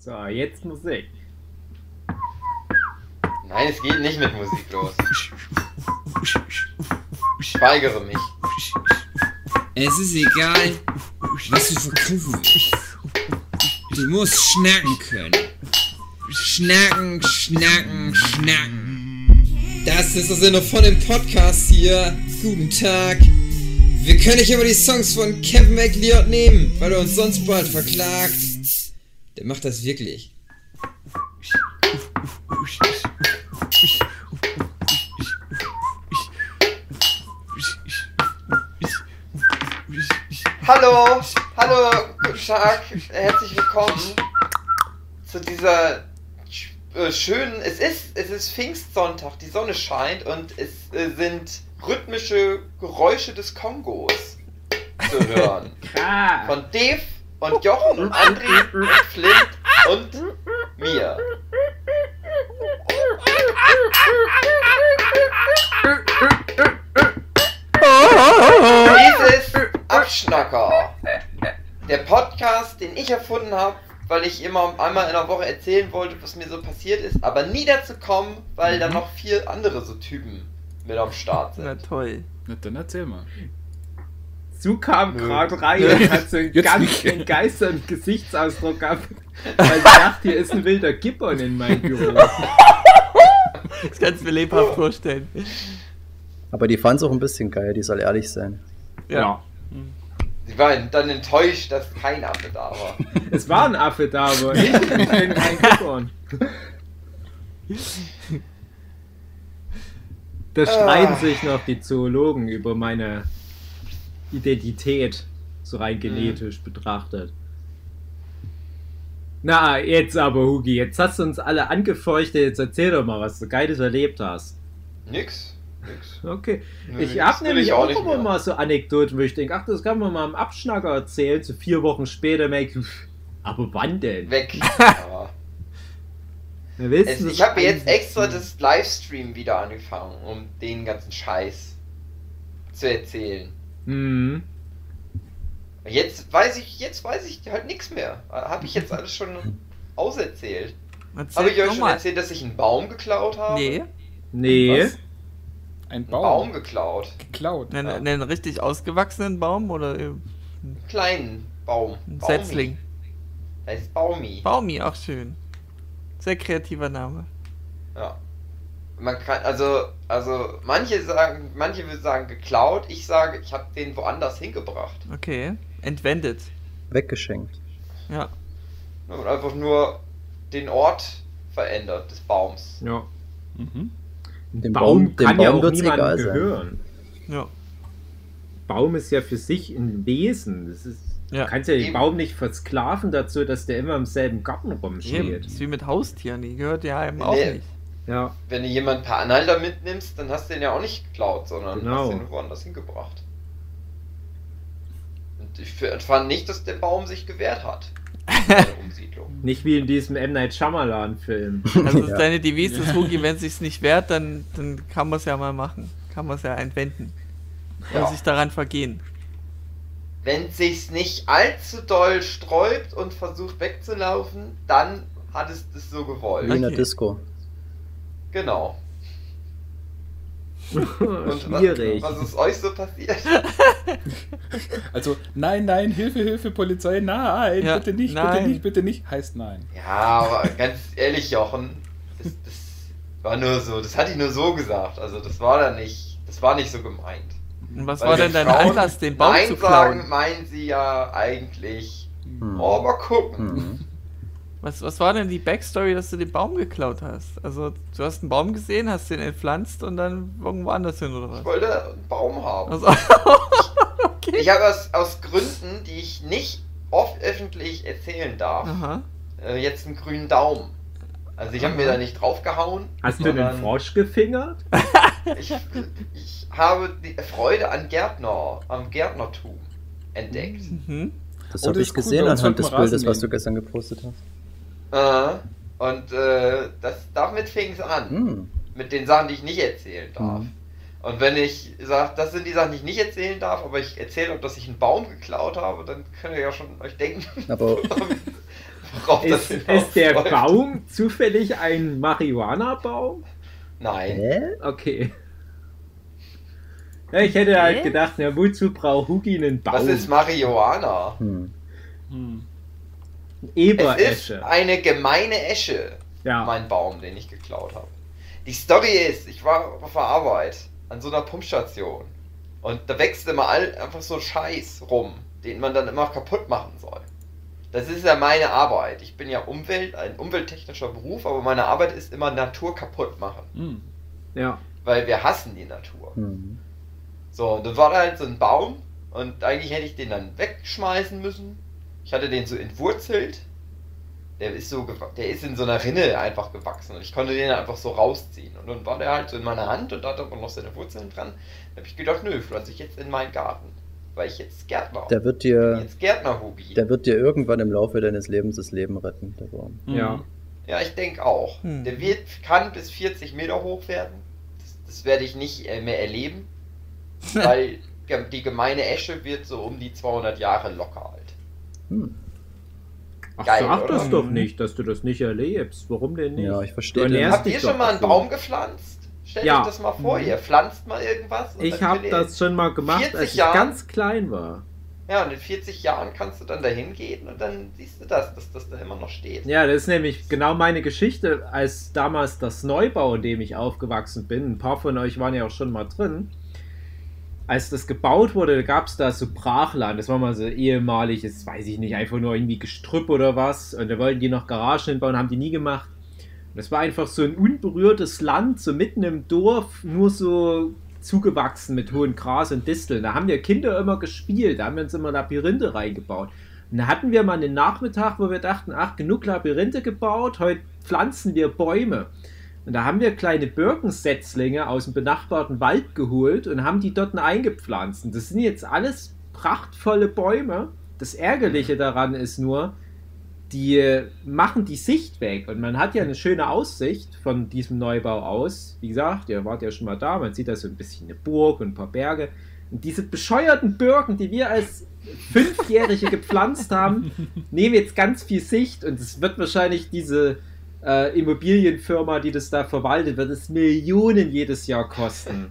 So, jetzt Musik. Nein, es geht nicht mit Musik los. Ich weigere mich. Es ist egal, was du verkaufen willst. Du musst schnacken können. Schnacken, schnacken, schnacken. Das ist der Sinne von dem Podcast hier. Guten Tag. Wir können nicht immer die Songs von Kevin McLeod nehmen, weil er uns sonst bald verklagt. Der macht das wirklich. Hallo, hallo, guten Tag, herzlich willkommen zu dieser äh, schönen. Es ist, es ist Pfingstsonntag, die Sonne scheint und es äh, sind rhythmische Geräusche des Kongos zu hören. Ah. Von Dave und Jochen und André und Flint und mir. Dieses Abschnacker. Der Podcast, den ich erfunden habe, weil ich immer einmal in der Woche erzählen wollte, was mir so passiert ist, aber nie dazu kommen, weil da noch vier andere so Typen mit am Start Na sind. toll. Na, dann erzähl mal. Su kam gerade rein und hat so einen Jetzt ganz begeisterten Gesichtsausdruck gehabt. Weil sie dachte, hier ist ein wilder Gibbon in meinem Büro. Das kannst du mir lebhaft vorstellen. Aber die fand es auch ein bisschen geil, die soll ehrlich sein. Ja. Sie waren dann enttäuscht, dass kein Affe da war. Es war ein Affe da, aber nicht ein, ein Gibbon. Da streiten Ah. sich noch die Zoologen über meine Identität, so rein genetisch betrachtet. Na, jetzt aber, Hugi, jetzt hast du uns alle angefeuchtet, jetzt erzähl doch mal, was du Geiles erlebt hast. Nix. Nix. Okay. Nö, ich hab nämlich ich auch auch immer mal so Anekdoten, wo ich denke, ach, das kann man mal im Abschnacker erzählen. So vier Wochen später merke ich, aber wann denn? Weg. Ja. Es, ich habe jetzt extra das Livestream wieder angefangen, um den ganzen Scheiß zu erzählen. Mhm. Jetzt weiß ich, jetzt weiß ich halt nichts mehr. Habe ich jetzt alles schon auserzählt? Erzähl Habe ich euch schon mal. erzählt, dass ich einen Baum geklaut habe? Nee, Nee. Was? Ein Einen Baum. Baum geklaut. geklaut. einen, Ja. einen richtig ausgewachsenen Baum oder Einen kleinen Baum. ein Baumi. Setzling? Der ist Baumi. Baumi, auch schön. Sehr kreativer Name. Ja. Man kann, also, also, manche sagen, manche würden sagen geklaut, ich sage, ich habe den woanders hingebracht. Okay. Entwendet. Weggeschenkt. Ja. Und einfach nur den Ort verändert des Baums. Ja. Mhm. Dem Baum, Baum, dem kann ja Baum auch wird's niemandem egal sein. gehören. Ja. Baum ist ja für sich ein Wesen. Das ist, Ja. Du kannst ja den Eben. Baum nicht versklaven dazu, dass der immer im selben Garten Eben. rumsteht. Das ist wie mit Haustieren, die gehört ja einem auch Nee. nicht. Ja. Wenn du jemanden per Anhalter mitnimmst, dann hast du den ja auch nicht geklaut, sondern Genau. hast den woanders hingebracht. Und ich fand nicht, dass der Baum sich gewehrt hat. bei der Umsiedlung. Nicht wie in diesem M. Night Shyamalan-Film. Also ist Ja. deine Devise, das Hugi, wenn es sich nicht wehrt, dann, dann kann man es ja mal machen. Kann man es ja entwenden. Und Ja. sich daran vergehen. Wenn sich's nicht allzu doll sträubt und versucht wegzulaufen, dann hat es das so Wie gewollt. in der Okay. Disco. Genau. Und Schwierig. Was, was ist euch so passiert? Also, nein, nein, Hilfe, Hilfe, Polizei, nein, Ja, bitte nicht, nein. bitte nicht, bitte nicht, heißt nein. Ja, aber ganz ehrlich, Jochen, das, das war nur so, das hatte ich nur so gesagt. Also das war da nicht, das war nicht so gemeint. Und was Weil war denn dein Frauen Anlass, den Baum Nein zu sagen, klauen? meinen sie ja eigentlich, Hm. oh, mal gucken. Hm. Was, was war denn die Backstory, dass du den Baum geklaut hast? Also, du hast einen Baum gesehen, hast den entpflanzt und dann irgendwo anders hin, oder Ich was? wollte einen Baum haben. Also, okay. Ich habe aus, aus Gründen, die ich nicht oft öffentlich erzählen darf, Aha. äh, jetzt einen grünen Daumen. Also ich habe mir da nicht draufgehauen. Hast du den Frosch gefingert? Ich, ich habe die Freude an Gärtner, am Gärtnertum entdeckt. Mhm. Das Oh, habe das ich gesehen anhand des Rasen Bildes, was du gestern gepostet hast. Äh, und äh, das, damit fing es an. Hm. Mit den Sachen, die ich nicht erzählen darf. Mhm. Und wenn ich sage, das sind die Sachen, die ich nicht erzählen darf, aber ich erzähle auch, dass ich einen Baum geklaut habe, dann könnt ihr ja schon euch denken, Aber worauf das Ist, ist der hinausläuft. Baum zufällig ein Marihuana-Baum? Nein. Hä? Okay. Ja, ich hätte halt Hä? gedacht, na, wozu braucht Hugi einen Baum? Was ist Marihuana? Hm. Hm. Ein Es ist Eberesche. eine gemeine Esche, Ja. mein Baum, den ich geklaut habe. Die Story ist, ich war auf der Arbeit an so einer Pumpstation und da wächst immer all, einfach so Scheiß rum, den man dann immer kaputt machen soll. Das ist ja meine Arbeit. Ich bin ja Umwelt, ein umwelttechnischer Beruf, aber meine Arbeit ist immer Natur kaputt machen, Hm. Ja. weil wir hassen die Natur. Hm. So, und dann war da halt so ein Baum und eigentlich hätte ich den dann wegschmeißen müssen. Ich hatte den so entwurzelt. Der ist so der ist in so einer Rinne einfach gewachsen und ich konnte den einfach so rausziehen. Und dann war der halt so in meiner Hand und da hat aber noch seine Wurzeln dran. Da habe ich gedacht, nö, pflanze ich jetzt in meinen Garten. Weil ich jetzt Gärtner Der wird bin dir, jetzt Gärtner-Hobby. der wird dir irgendwann im Laufe deines Lebens das Leben retten, der Baum. Ja. Ja, ich denke auch. Hm. Der wird, kann bis 40 Meter hoch werden. Das, das werde ich nicht äh, mehr erleben. weil die gemeine Esche wird so um die 200 Jahre locker alt. Hm. Ach, Geil, sag oder? das doch Mhm. nicht, dass du das nicht erlebst. Warum denn nicht? Ja, ich verstehe Habt ihr schon mal einen. Baum gepflanzt? Stellt Ja. euch das mal vor, Mhm. ihr pflanzt mal irgendwas. und Ich habe das schon mal gemacht, 40 als ich Jahren? ganz klein war. Ja, und in 40 Jahren kannst du dann dahin gehen und dann siehst du das, dass das da immer noch steht. Ja, das ist nämlich genau meine Geschichte, als damals das Neubau, in dem ich aufgewachsen bin. Ein paar von euch waren ja auch schon mal drin. Als das gebaut wurde, gab es da so Brachland. Das war mal so ehemaliges, weiß ich nicht, einfach nur irgendwie Gestrüpp oder was. Und da wollten die noch Garagen hinbauen, haben die nie gemacht. Und das war einfach so ein unberührtes Land, so mitten im Dorf, nur so zugewachsen mit hohem Gras und Disteln. Da haben wir Kinder immer gespielt, da haben wir uns immer Labyrinthe reingebaut. Und da hatten wir mal einen Nachmittag, wo wir dachten, ach, genug Labyrinthe gebaut, heute pflanzen wir Bäume. Und da haben wir kleine Birkensetzlinge aus dem benachbarten Wald geholt und haben die dort eingepflanzt. Und das sind jetzt alles prachtvolle Bäume. Das Ärgerliche daran ist nur, die machen die Sicht weg. Und man hat ja eine schöne Aussicht von diesem Neubau aus. Wie gesagt, ihr wart ja schon mal da, man sieht da so ein bisschen eine Burg und ein paar Berge. Und diese bescheuerten Birken, die wir als Fünfjährige gepflanzt haben, nehmen jetzt ganz viel Sicht und es wird wahrscheinlich diese äh, Immobilienfirma, die das da verwaltet, wird es Millionen jedes Jahr kosten.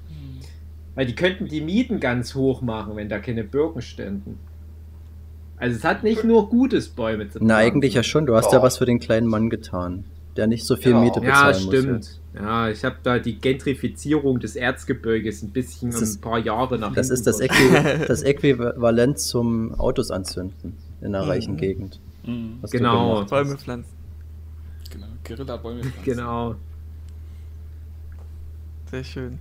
Weil die könnten die Mieten ganz hoch machen, wenn da keine Birken ständen. Also es hat nicht nur Gutes, Bäume zu Na, eigentlich ja schon. Du hast ja Ja. was für den kleinen Mann getan, der nicht so viel Genau. Miete Ja, bezahlen muss. stimmt. Ja, ich habe da die Gentrifizierung des Erzgebirges ein bisschen Das ist- ein paar Jahre nach Das ist das. Äqui das Äquivalent zum Autos anzünden in einer Mhm. reichen Gegend. Hm. du Genau. Bäume pflanzen. Genau. Guerilla-Bäume pflanzen. Genau. Sehr schön.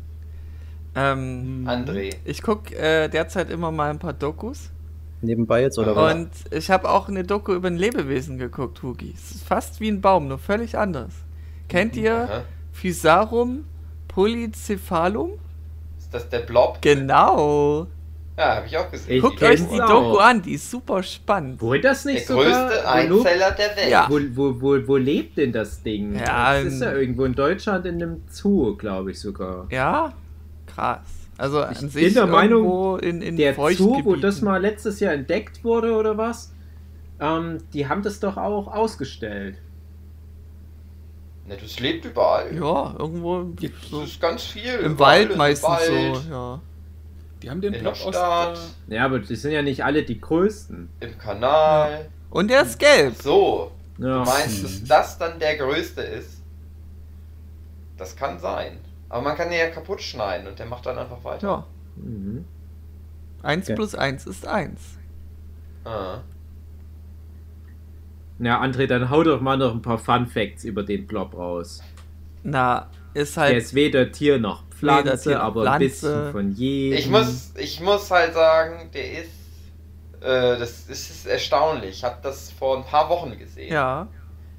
Ähm, Hm. André. ich gucke äh, derzeit immer mal ein paar Dokus. Nebenbei jetzt oder was? Und ich habe auch eine Doku über ein Lebewesen geguckt, Hugi. Es ist fast wie ein Baum, nur völlig anders. Kennt ihr Aha. Physarum polycephalum? Ist das der Blob? Genau. Ja, habe ich auch gesehen. Ich Guckt euch die auch. Doku an, die ist super spannend. Wurde das Der nicht größte sogar... wo, Einzeller der Welt. Ja. wo, wo, wo, wo lebt denn das Ding? Ja, das ist ja irgendwo in Deutschland in einem Zoo, glaube ich sogar. Ja, krass. Also an Ich sich bin der Meinung, irgendwo in, in Der Zoo, wo das mal letztes Jahr entdeckt wurde oder was, ähm, die haben das doch auch ausgestellt. Ne, das lebt überall. Ja, irgendwo Das so ist ganz viel. im Wald meistens Wald, so, ja. Die haben den In Block der aus Stadt. der... Ja, aber die sind ja nicht alle die größten. Im Kanal. Und der ist gelb. So, Ja. du meinst, dass das dann der größte ist? Das kann sein. Aber man kann den ja kaputt schneiden und der macht dann einfach weiter. Ja. Mhm. 1 Okay. plus 1 ist 1. Ah. Ja, André, dann hau doch mal noch ein paar Fun Facts über den Blob raus. Na, ist Der halt. ist weder Tier noch Pflanze, noch aber Pflanze. ein bisschen von jedem. Ich muss, ich muss halt sagen, der ist, äh, das ist, ist erstaunlich. Ich habe das vor ein paar Wochen gesehen. Ja.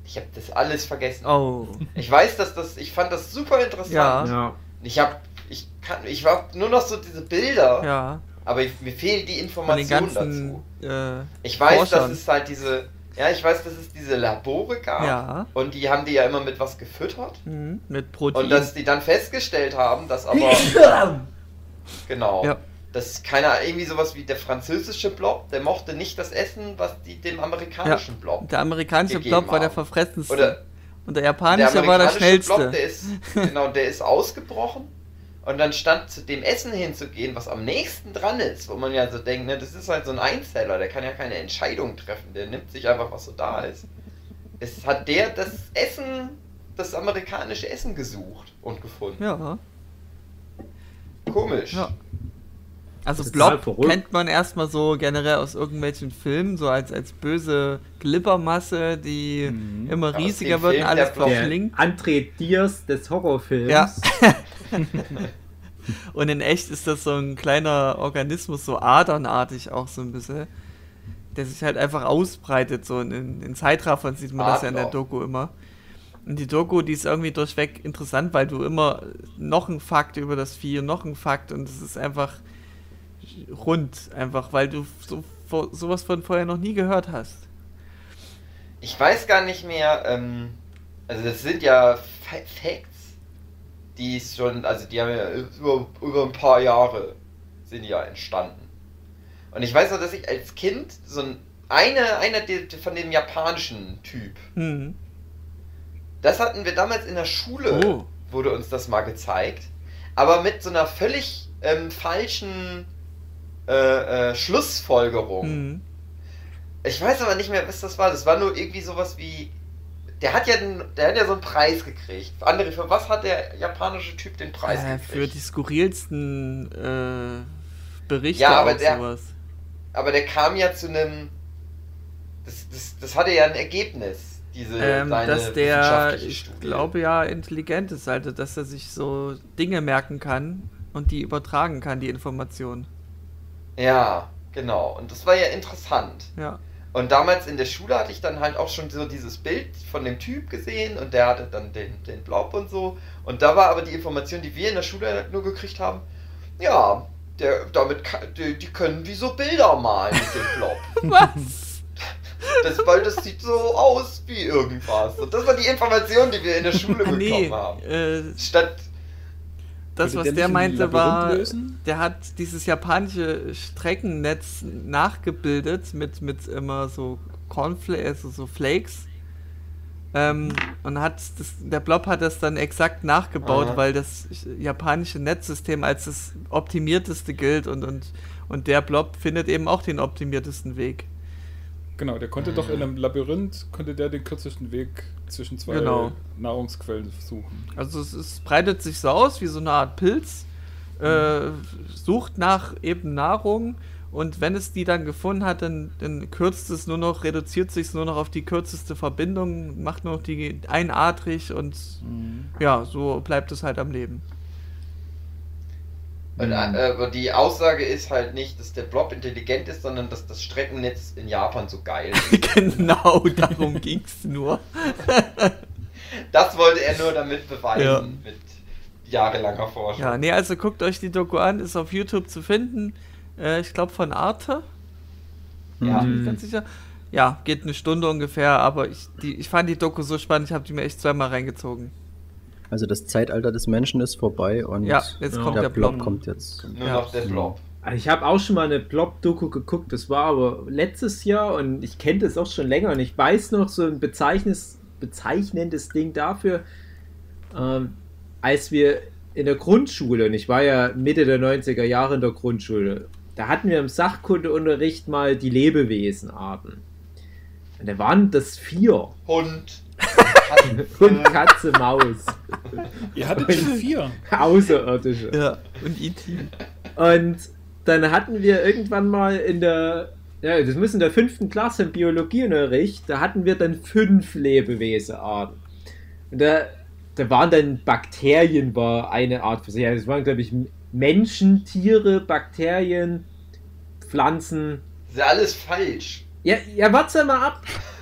Ich habe das alles vergessen. Oh. Ich weiß, dass das, ich fand das super interessant. Ja. Ja, Ich habe, ich kann, ich war nur noch so diese Bilder, Ja. aber ich, mir fehlt die Von den Information ganzen. dazu. Äh, Ich weiß, Forschern. dass es halt diese, ja, ich weiß, dass es diese Labore gab. ja. Und die haben die ja immer mit was gefüttert. Mhm. Mit Protein. Und dass die dann festgestellt haben, dass aber, genau, Ja. dass keiner, irgendwie sowas wie der französische Blob, der mochte nicht das Essen, was die dem amerikanischen Blob. Der amerikanische Blob war der haben. verfressenste. Oder und der japanische war der schnellste. Blob, der ist, genau, der ist ausgebrochen. Und dann stand zu dem Essen hinzugehen, was am nächsten dran ist, wo man ja so denkt, ne, das ist halt so ein Einzeller, der kann ja keine Entscheidung treffen, der nimmt sich einfach, was so da ist. Es hat der das Essen, das amerikanische Essen gesucht und gefunden. ja. Komisch. Ja. Also Blob verrückt. kennt man erstmal so generell aus irgendwelchen Filmen, so als, als böse Glibbermasse, die Mhm. immer riesiger wird und alles verschlingt. André Diers des Horrorfilms. Ja. Und in echt ist das so ein kleiner Organismus, so adernartig auch so ein bisschen, der sich halt einfach ausbreitet. So in, in Zeitraffern sieht man das ja in der Adler. Doku immer. Und die Doku, die ist irgendwie durchweg interessant, weil du immer noch ein Fakt über das Vieh noch ein Fakt und es ist einfach rund, einfach, weil du so, sowas von vorher noch nie gehört hast. Ich weiß gar nicht mehr, ähm, also das sind ja Fa Facts, die ist schon, also die haben ja über, über ein paar Jahre sind ja entstanden. Und ich weiß noch, dass ich als Kind so ein, eine, einer der- von dem japanischen Typ, Hm. das hatten wir damals in der Schule, Oh. wurde uns das mal gezeigt, aber mit so einer völlig ähm, falschen äh, äh, Schlussfolgerung. Hm. Ich weiß aber nicht mehr, was das war. Das war nur irgendwie sowas wie. Der hat ja, den, der hat ja so einen Preis gekriegt. Andere, für was hat der japanische Typ den Preis Äh, gekriegt? für die skurrilsten äh, Berichte Ja, aber der- sowas. Aber der kam ja zu einem. Das, das, das hatte ja ein Ergebnis, diese Ähm, dass der, ich Studie. glaube ja, intelligent ist, also dass er sich so Dinge merken kann und die übertragen kann, die Informationen. Ja, genau. Und das war ja interessant. Ja. Und damals in der Schule hatte ich dann halt auch schon so dieses Bild von dem Typ gesehen und der hatte dann den, den Blob und so. Und da war aber die Information, die wir in der Schule halt nur gekriegt haben, ja, der, damit kann, die, die können wie so Bilder malen mit dem Blob. Was? Das, weil das sieht so aus wie irgendwas. Und das war die Information, die wir in der Schule bekommen nee, haben. äh, Statt, das, was der der meinte, war, lösen? der hat dieses japanische Streckennetz nachgebildet mit, mit immer so Cornflakes, also so Flakes. Ähm, und hat das, der Blob hat das dann exakt nachgebaut, Aha. weil das japanische Netzsystem als das optimierteste gilt und, und, und der Blob findet eben auch den optimiertesten Weg. Genau, der konnte doch in einem Labyrinth, konnte der den kürzesten Weg zwischen zwei Genau. Nahrungsquellen suchen. Also es, es breitet sich so aus wie so eine Art Pilz, äh, sucht nach eben Nahrung und wenn es die dann gefunden hat, dann, dann kürzt es nur noch, reduziert sich nur noch auf die kürzeste Verbindung, macht nur noch die einadrig und ja, so bleibt es halt am Leben. Und, äh, aber die Aussage ist halt nicht, dass der Blob intelligent ist, sondern dass das Streckennetz in Japan so geil ist. genau, darum ging es nur. Das wollte er nur damit beweisen, Ja. mit jahrelanger Forschung. Ja, nee, also guckt euch die Doku an, ist auf YouTube zu finden. Äh, ich glaube von Arte. Ja. Ich ganz sicher. Ja, geht eine Stunde ungefähr, aber ich, die, ich fand die Doku so spannend, ich habe die mir echt zweimal reingezogen. Also das Zeitalter des Menschen ist vorbei und Ja, jetzt kommt der, der Blob Blob. kommt jetzt. Nur Ja. noch der Blob. Also Ich habe auch schon mal eine Blob-Doku geguckt, das war aber letztes Jahr und ich kenne das auch schon länger und ich weiß noch so ein bezeichnendes, bezeichnendes Ding dafür, ähm, als wir in der Grundschule, und ich war ja Mitte der 90er Jahre in der Grundschule, da hatten wir im Sachkundeunterricht mal die Lebewesenarten. Und da waren das vier. Hund. Hund, Katze, Maus. Ihr hattet schon vier. Außerirdische. Ja, und E E.T. Und dann hatten wir irgendwann mal in der, ja, das muss in der fünften Klasse im Biologieunterricht, da hatten wir dann fünf Lebewesenarten. Und da, da waren dann Bakterien, war eine Art für sich. Also Das waren, glaube ich, Menschen, Tiere, Bakterien, Pflanzen. Das ist ja alles falsch. Ja, ja, warte mal ab.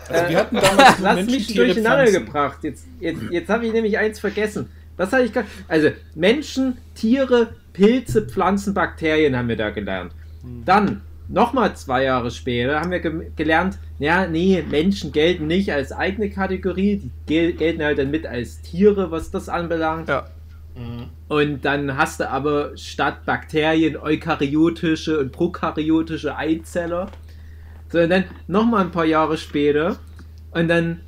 Also wir Äh, hatten damals Lass Menschen, mich durcheinander Pflanzen. gebracht. Jetzt, jetzt, jetzt habe ich nämlich eins vergessen. Was habe ich gerade? Also, Menschen, Tiere, Pilze, Pflanzen, Bakterien haben wir da gelernt. Hm. Dann, nochmal zwei Jahre später, haben wir ge gelernt, ja, nee, Menschen gelten nicht als eigene Kategorie, die gel gelten halt dann mit als Tiere, was das anbelangt. Ja. Mhm. Und dann hast du aber statt Bakterien eukaryotische und prokaryotische Eizeller. So, und dann nochmal ein paar Jahre später. Und dann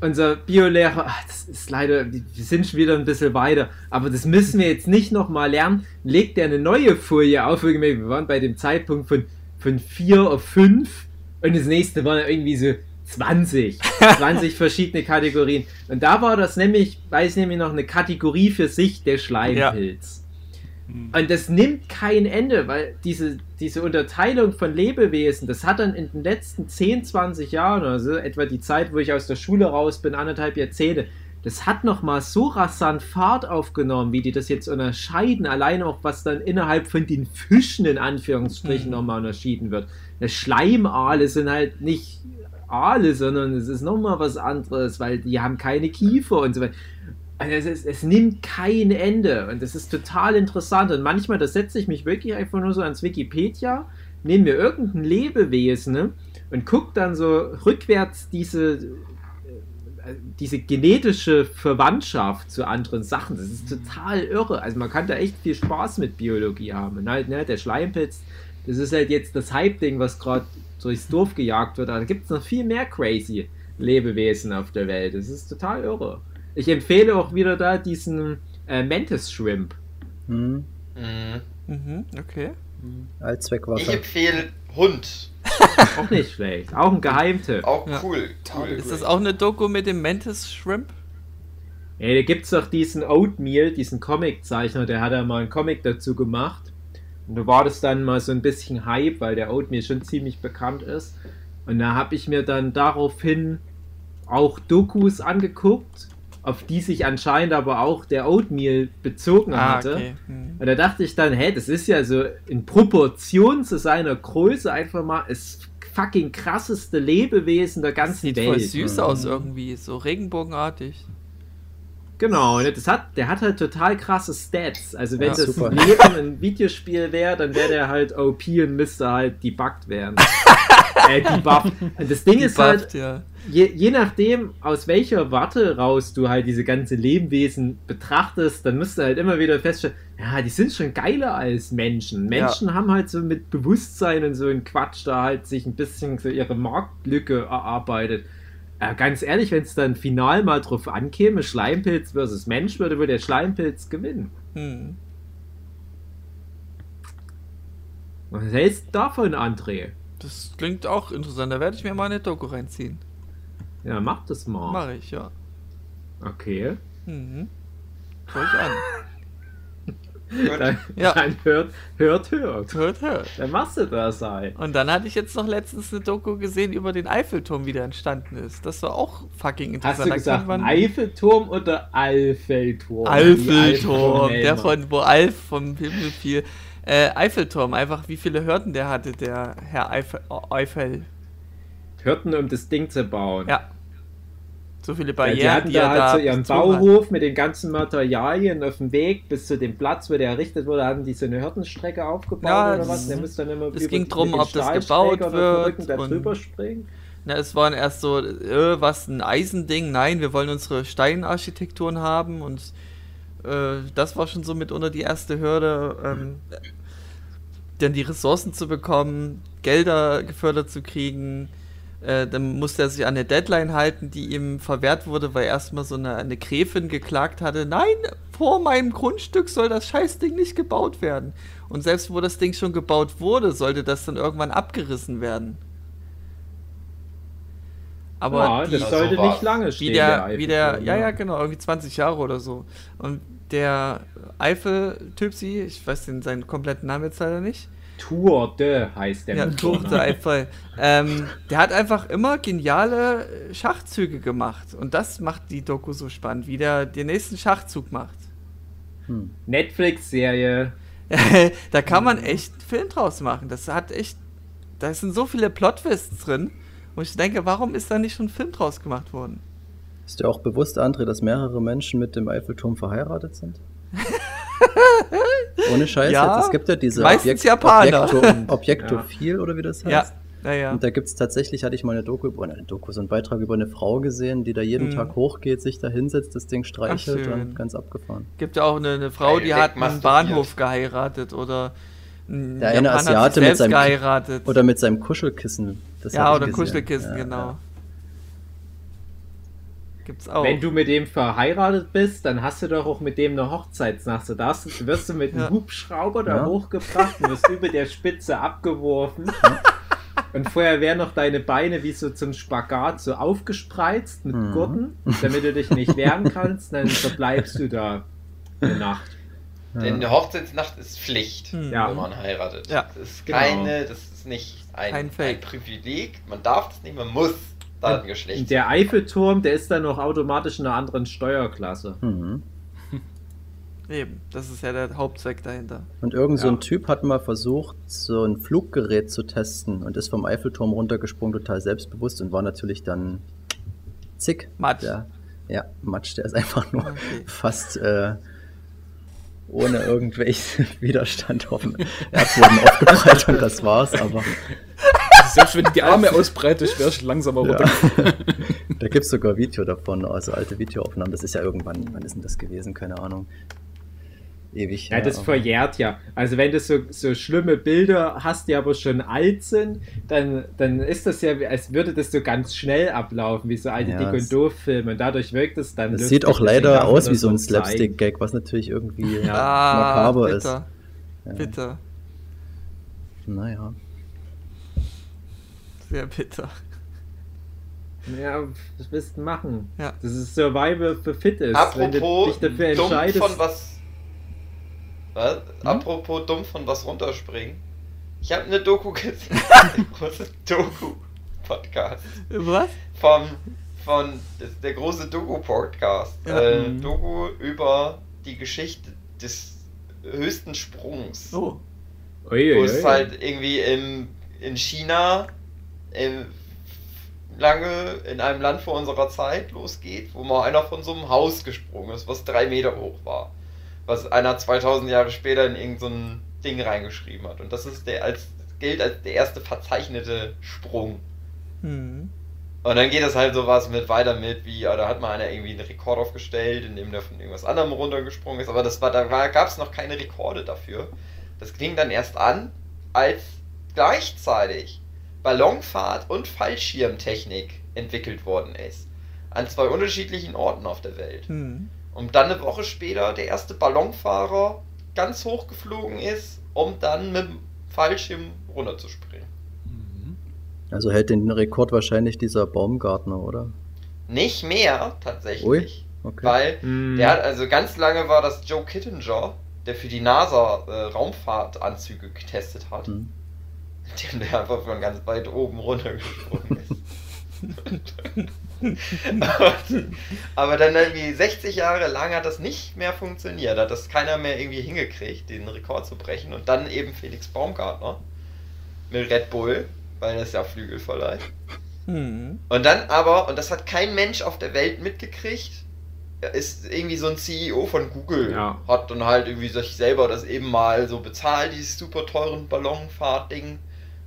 unser Biolehrer, ach, das ist leider, wir sind schon wieder ein bisschen weiter, aber das müssen wir jetzt nicht nochmal lernen. Legt er eine neue Folie auf. Wir waren bei dem Zeitpunkt von, von 4 auf 5 und das nächste war irgendwie so 20. 20 verschiedene Kategorien. Und da war das nämlich, weiß nämlich noch eine Kategorie für sich, der Schleimpilz. Und das nimmt kein Ende, weil diese, diese Unterteilung von Lebewesen, das hat dann in den letzten 10, 20 Jahren oder so, etwa die Zeit, wo ich aus der Schule raus bin, anderthalb Jahrzehnte, das hat nochmal so rasant Fahrt aufgenommen, wie die das jetzt unterscheiden, allein auch was dann innerhalb von den Fischen in Anführungsstrichen Mhm. nochmal unterschieden wird. Schleimaale sind halt nicht Aale, sondern es ist nochmal was anderes, weil die haben keine Kiefer und so weiter. Also es, ist, es nimmt kein Ende und das ist total interessant und manchmal, da setze ich mich wirklich einfach nur so ans Wikipedia, nehme mir irgendein Lebewesen ne, und gucke dann so rückwärts diese, äh, diese genetische Verwandtschaft zu anderen Sachen. Das ist total irre. Also man kann da echt viel Spaß mit Biologie haben. Und halt, ne, der Schleimpilz, das ist halt jetzt das Hype-Ding, was gerade durchs Dorf gejagt wird. Aber da gibt es noch viel mehr crazy Lebewesen auf der Welt. Das ist total irre. Ich empfehle auch wieder da diesen äh, Mantis Shrimp. Hm. Mhm. Mhm, okay. Ich Allzweckwaffe. empfehle Hund. Auch nicht schlecht. Auch ein Geheimtipp. Auch Ja. cool. cool. Ist das auch eine Doku mit dem Mantis Shrimp? Ja, da gibt es doch diesen Oatmeal, diesen Comic-Zeichner, der hat ja mal einen Comic dazu gemacht. Und da war das dann mal so ein bisschen Hype, weil der Oatmeal schon ziemlich bekannt ist. Und da habe ich mir dann daraufhin auch Dokus angeguckt, auf die sich anscheinend aber auch der Oatmeal bezogen hatte. Ah, okay. Hm. Und da dachte ich dann, hä, das ist ja so in Proportion zu seiner Größe einfach mal das fucking krasseste Lebewesen der ganzen Sieht Welt. voll süß Mhm. aus irgendwie, so regenbogenartig. Genau, das hat, der hat halt total krasse Stats. Also wenn Ja, das super. Leben ein Videospiel wäre, dann wäre der halt OP und müsste halt debuggt werden. äh, debufft. Und das Ding ist halt, ja. Je, je nachdem, aus welcher Warte raus du halt diese ganze Lebewesen betrachtest, dann musst du halt immer wieder feststellen, ja, die sind schon geiler als Menschen. Menschen haben halt so mit Bewusstsein und so ein Quatsch da halt sich ein bisschen so ihre Marktlücke erarbeitet. Äh, ganz ehrlich, wenn es dann final mal drauf ankäme, Schleimpilz versus Mensch, würde wohl der Schleimpilz gewinnen. Hm. Was hältst du davon, André? Das klingt auch interessant. Da werde ich mir mal eine Doku reinziehen. Ja, mach das mal. Mache ich, ja. Okay. Mhm. Schau ich an. Dann, Ja. dann hört, hört, hört. Hört, hört. Dann machst du das halt. Und dann hatte ich jetzt noch letztens eine Doku gesehen über den Eiffelturm, wie der entstanden ist. Das war auch fucking interessant. Hast du gesagt man- Eiffelturm oder Alfelturm? Eiffelturm, Die der von wo Alf vom Himmel fiel. Äh, Eiffelturm, einfach wie viele Hürden der hatte, der Herr Eiffel. Eiffel. Hürden, um das Ding zu bauen. Ja. So viele Ja, Barrieren, die hatten die da halt so ihren hat. Bauhof mit den ganzen Materialien auf dem Weg bis zu dem Platz, wo der errichtet wurde, hatten die so eine Hürdenstrecke aufgebaut Ja, oder was? Der musste dann immer es ging drum, ob das gebaut wird da drüber springen. Na, es waren erst so, äh, was ein Eisending, nein, wir wollen unsere Steinarchitekturen haben und äh, das war schon so mitunter die erste Hürde, ähm, dann die Ressourcen zu bekommen, Gelder gefördert zu kriegen. Äh, dann musste er sich an eine Deadline halten, die ihm verwehrt wurde, weil erstmal so eine, eine Gräfin geklagt hatte, nein, vor meinem Grundstück soll das Scheißding nicht gebaut werden. Und selbst wo das Ding schon gebaut wurde, sollte das dann irgendwann abgerissen werden. Aber ja, die, das sollte sowas. nicht lange stehen. wie der, wie der, ja, ja, genau, irgendwie 20 Jahre oder so. Und der Eifel-Typsi, ich weiß den seinen kompletten Namen jetzt leider nicht. Tour de heißt der. Ja, Tour de Eiffel. Ähm, der hat einfach immer geniale Schachzüge gemacht. Und das macht die Doku so spannend, wie der den nächsten Schachzug macht. Hm. Netflix-Serie. da kann man echt einen Film draus machen. Das hat echt. Da sind so viele Plot-Twists drin, wo ich denke, warum ist da nicht schon ein Film draus gemacht worden? Ist dir auch bewusst, André, dass mehrere Menschen mit dem Eiffelturm verheiratet sind? Ohne Scheiß Ja, jetzt. Es gibt ja diese Japaner. Objekto, Objektophil oder wie das heißt. Ja. Naja. Und da gibt es tatsächlich, hatte ich mal eine Doku, über- eine Doku, so einen Beitrag über eine Frau gesehen, die da jeden Mhm. Tag hochgeht, sich da hinsetzt, das Ding streichelt und ganz abgefahren. Gibt ja auch eine, eine Frau, die hat einen. Bahnhof geheiratet oder Der eine Japaner hat Asiate sich mit seinem- geheiratet. Oder mit seinem Kuschelkissen. Das ja, oder gesehen. Kuschelkissen, Ja, genau. Gibt's auch. Wenn du mit dem verheiratet bist, dann hast du doch auch mit dem eine Hochzeitsnacht. So darfst, wirst du mit einem Ja. Hubschrauber da Ja. hochgebracht und wirst über der Spitze abgeworfen. Und vorher wären noch deine Beine wie so zum Spagat so aufgespreizt mit Mhm. Gurten, damit du dich nicht wehren kannst. Dann verbleibst du da eine Nacht. Denn eine Hochzeitsnacht ist Pflicht, Hm. Ja. wenn man heiratet. Ja, das ist genau. keine, das ist nicht ein, Kein ein, Fake. Privileg. Man darf das nicht, man muss da ein Geschlecht Und der Eiffelturm, der ist dann noch automatisch in einer anderen Steuerklasse. Mhm. Eben, das ist ja der Hauptzweck dahinter. Und irgend so Ja. ein Typ hat mal versucht, so ein Fluggerät zu testen und ist vom Eiffelturm runtergesprungen, total selbstbewusst und war natürlich dann zick. Matsch. Der, ja, Matsch, der ist einfach nur Okay. fast äh, ohne irgendwelchen Widerstand auf dem Erdboden aufgeprallt und das war's, aber Selbst wenn du die Arme ausbreitest, wärst du langsamer Ja. runter. da gibt's sogar Video davon, also alte Videoaufnahmen. Das ist ja irgendwann, wann ist denn das gewesen? Keine Ahnung. Ewig. Ja, das verjährt ja. Also wenn du so, so schlimme Bilder hast, die aber schon alt sind, dann, dann ist das ja, als würde das so ganz schnell ablaufen, wie so alte Ja, Dick- es- und Doof-Filme. Und dadurch wirkt es dann Das sieht auch leider aus wie so ein. Slapstick-Gag, was natürlich irgendwie Ja. makaber ist. bitter. Ja. Bitter. Naja. Sehr bitter. Ja, was willst du machen? Ja. Das ist Survival für Fittest. Wenn du Apropos dich dafür dumm entscheidest. von was. Was? Hm? Apropos dumm von was runterspringen. Ich habe eine Doku gesehen. eine große Doku-Podcast. Was? Vom, von das der große Doku-Podcast. Ja. Äh, Mhm. Doku über die Geschichte des höchsten Sprungs. Oh. Uiuiui. Wo es halt irgendwie in, in China lange in einem Land vor unserer Zeit losgeht, wo mal einer von so einem Haus gesprungen ist, was drei Meter hoch war. Was einer 2000 Jahre später in irgendein so Ding reingeschrieben hat. Und das ist der als gilt als der erste verzeichnete Sprung. Hm. Und dann geht es halt sowas mit weiter mit, wie, ja, da hat mal einer irgendwie einen Rekord aufgestellt, indem der von irgendwas anderem runtergesprungen ist. Aber das war, da gab es noch keine Rekorde dafür. Das ging dann erst an, als gleichzeitig Ballonfahrt und Fallschirmtechnik entwickelt worden ist. An zwei unterschiedlichen Orten auf der Welt. Hm. Und dann eine Woche später der erste Ballonfahrer ganz hoch geflogen ist, um dann mit dem Fallschirm runterzuspringen. Also hält den Rekord wahrscheinlich dieser Baumgartner, oder? Nicht mehr, tatsächlich. Ui, Okay. Weil Hm. der hat, also ganz lange war das Joe Kittinger, der für die NASA äh, Raumfahrtanzüge getestet hat. Hm. Dem der einfach von ganz weit oben runtergesprungen ist. Aber dann irgendwie 60 Jahre lang hat das nicht mehr funktioniert, hat das keiner mehr irgendwie hingekriegt, den Rekord zu brechen. Und dann eben Felix Baumgartner mit Red Bull, weil das ja Flügel verleiht. Hm. Und dann aber, und das hat kein Mensch auf der Welt mitgekriegt, ist irgendwie so ein CEO von Google, Ja. hat dann halt irgendwie sich selber das eben mal so bezahlt, dieses super teuren Ballonfahrt-Ding,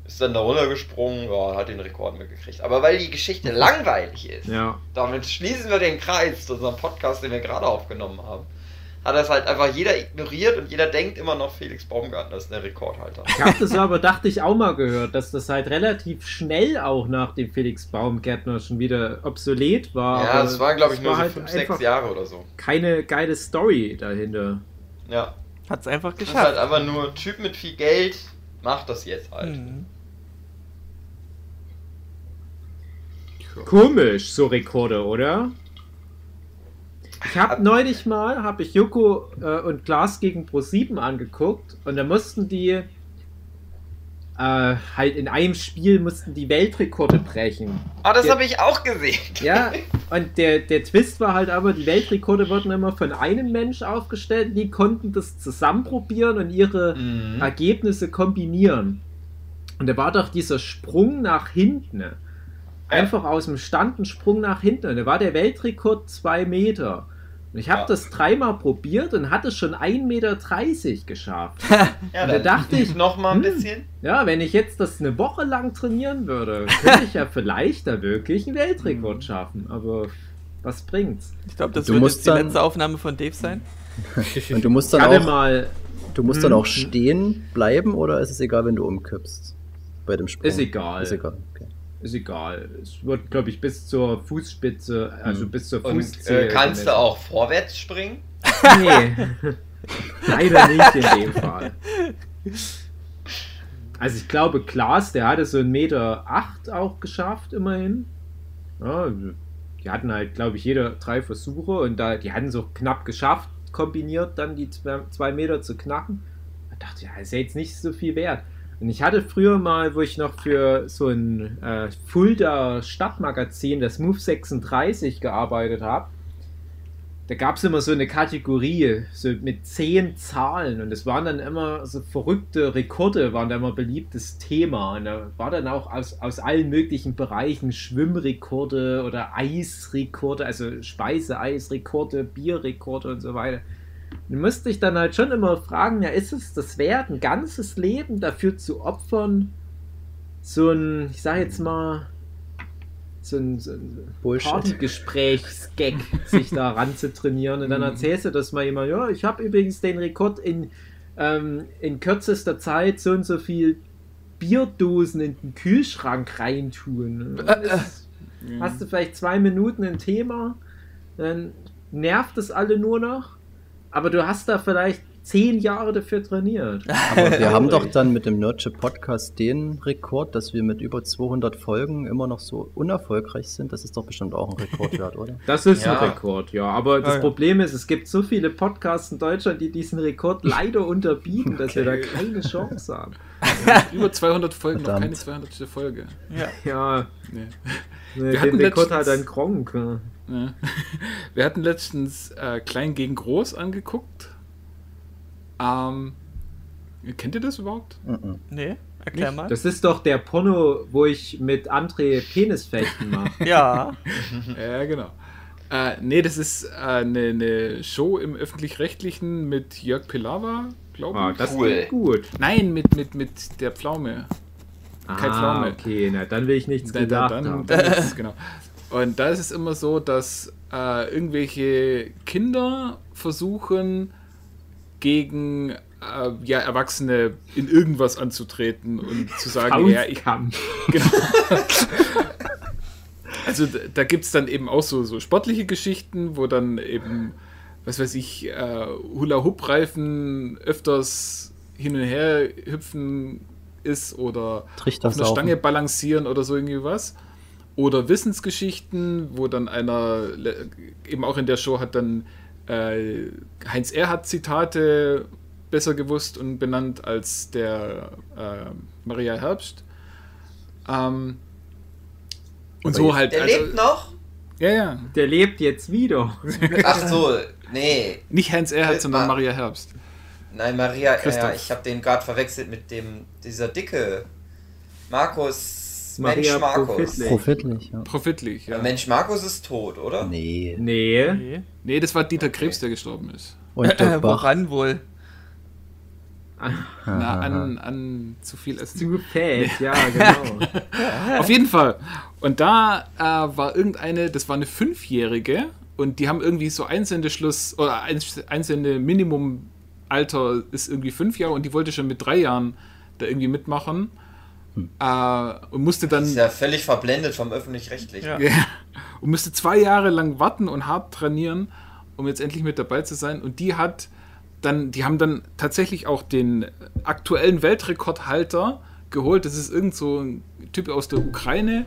ist dann da runtergesprungen, ja, hat den Rekord mitgekriegt. Aber weil die Geschichte langweilig ist, Ja. damit schließen wir den Kreis zu unserem Podcast, den wir gerade aufgenommen haben, hat das halt einfach jeder ignoriert und jeder denkt immer noch, Felix Baumgartner ist der Rekordhalter. Ich habe das aber, dachte ich, auch mal gehört, dass das halt relativ schnell auch nach dem Felix Baumgärtner schon wieder obsolet war. ja, das waren glaube ich es nur war so halt 5, einfach 6 Jahre oder so. Keine geile Story dahinter. Ja. Hat's einfach Das ist geschafft. halt einfach nur ein Typ mit viel Geld, macht das jetzt halt. Hm. Komisch, so Rekorde, oder? Ich habe neulich mal, habe ich Joko äh, und Klaas gegen Pro7 angeguckt und da mussten die äh, halt in einem Spiel mussten die Weltrekorde brechen. Ah, das habe ich auch gesehen. Ja, und der, der Twist war halt aber, die Weltrekorde wurden immer von einem Mensch aufgestellt, die konnten das zusammenprobieren und ihre Mhm. Ergebnisse kombinieren. Und da war doch dieser Sprung nach hinten. Einfach aus dem Stand ein Sprung nach hinten. Und da war der Weltrekord zwei Meter. Und ich habe Ja. das dreimal probiert und hatte schon 1,30 Meter geschafft. Ja, Und da dachte ich, noch mal ein hm. bisschen. Ja, wenn ich jetzt das eine Woche lang trainieren würde, könnte ich ja vielleicht da wirklich einen Weltrekord schaffen. Aber was bringt's? Ich glaube, das Du wird musst jetzt die dann- letzte Aufnahme von Dave sein. Und du musst dann auch, mal, du musst dann Hm. auch stehen bleiben oder ist es egal, wenn du umkippst? Bei dem Sprung. Ist egal. Ist egal. Okay. Ist egal. Es wird, glaube ich, bis zur Fußspitze, also Hm. bis zur Und Fußzehe. äh, kannst du auch vorwärts springen? Nee. Leider nicht in dem Fall. Also ich glaube, Klaas, der hatte so einen Meter acht auch geschafft, immerhin. Ja, die hatten halt, glaube ich, jeder drei Versuche und da, die hatten so knapp geschafft, kombiniert dann die zwei, zwei Meter zu knacken. Da dachte ich, ja, ist ja jetzt nicht so viel wert. Und ich hatte früher mal, wo ich noch für so ein äh, Fulda Stadtmagazin, das Move 36, gearbeitet habe, da gab es immer so eine Kategorie, so mit zehn Zahlen und es waren dann immer so verrückte Rekorde, waren da immer beliebtes Thema und da war dann auch aus, aus allen möglichen Bereichen Schwimmrekorde oder Eisrekorde, also Speiseeisrekorde, Bierrekorde und so weiter. Du musst dich dann halt schon immer fragen, ja, ist es das wert, ein ganzes Leben dafür zu opfern, so ein, ich sag jetzt mal, so ein, so ein. Partygesprächsgag sich da ran zu trainieren und dann erzählst du das mal jemand, ja, ich habe übrigens den Rekord in, ähm, in kürzester Zeit so und so viel Bierdosen in den Kühlschrank reintun. Das, hast du vielleicht zwei Minuten ein Thema, dann nervt es alle nur noch, aber du hast da vielleicht zehn Jahre dafür trainiert. Aber wir haben doch dann mit dem Nerdship Podcast den Rekord, dass wir mit über 200 Folgen immer noch so unerfolgreich sind. Das ist doch bestimmt auch ein Rekord wert, oder? Das ist Ja. ein Rekord, ja. Aber das Ah, ja. Problem ist, es gibt so viele Podcasts in Deutschland, die diesen Rekord leider unterbieten, dass wir da keine Chance haben. Über 200 Folgen, noch Verdammt. keine 200. Folge. Ja. Ja, Nee. ne, hatten den Rekord hat letztens- dann Gronk. ja. Ja. Wir hatten letztens äh, Klein gegen Groß angeguckt. Ähm, kennt ihr das überhaupt? Mhm. Nee, erklär Nicht? mal. Das ist doch der Porno, wo ich mit André Penisfechten mache. ja. Ja, genau. Äh, nee, das ist äh, eine, eine Show im Öffentlich-Rechtlichen mit Jörg Pilawa, glaube Ah, ich. das Cool. klingt gut. Nein, mit, mit, mit der Pflaume. Kein ah, Pflaume. okay, na, dann will ich nichts Da- da- gedacht dann, haben. dann ist genau. Und da ist es immer so, dass äh, irgendwelche Kinder versuchen, gegen äh, ja, Erwachsene in irgendwas anzutreten und zu sagen, ja, ich, Faustkampf. Genau. Also da, da gibt es dann eben auch so, so sportliche Geschichten, wo dann eben, was weiß ich, äh, Hula-Hoop-Reifen öfters hin und her hüpfen ist oder Trichter auf einer. Stange balancieren oder so irgendwie was. Oder Wissensgeschichten, wo dann einer, eben auch in der Show hat dann äh, Heinz Erhardt Zitate besser gewusst und benannt als der äh, Maria Herbst. Ähm, und Aber so halt. Der also, lebt noch? Ja, ja. Der lebt jetzt wieder. Ach so, nee. Nicht Heinz Erhardt, Äh, sondern Ma- Maria Herbst. Nein, Maria, Christoph. ja, ich habe den gerade verwechselt mit dem, dieser dicke Markus, Maria Mensch Markus. Profitlich. Profitlich, ja. Profitlich, ja. Mensch Markus ist tot, oder? Nee. Nee. Nee. Nee, das war Dieter Krebs, der gestorben ist. Und Äh, Dirk Bach. woran wohl? Na, an, an zu viel Essen. Zu fett, ja, genau. Auf jeden Fall. Und da äh, war irgendeine, das war eine Fünfjährige und die haben irgendwie so Einsendeschluss oder Eins- Einsende-Minimum-Alter ist irgendwie fünf Jahre und die wollte schon mit drei Jahren da irgendwie mitmachen. Äh, und musste dann Ist ja völlig verblendet vom Öffentlich-Rechtlichen. Ja. Ja. Und müsste zwei Jahre lang warten und hart trainieren, um jetzt endlich mit dabei zu sein. Und die hat dann, die haben dann tatsächlich auch den aktuellen Weltrekordhalter geholt. Das ist irgend so ein Typ aus der Ukraine,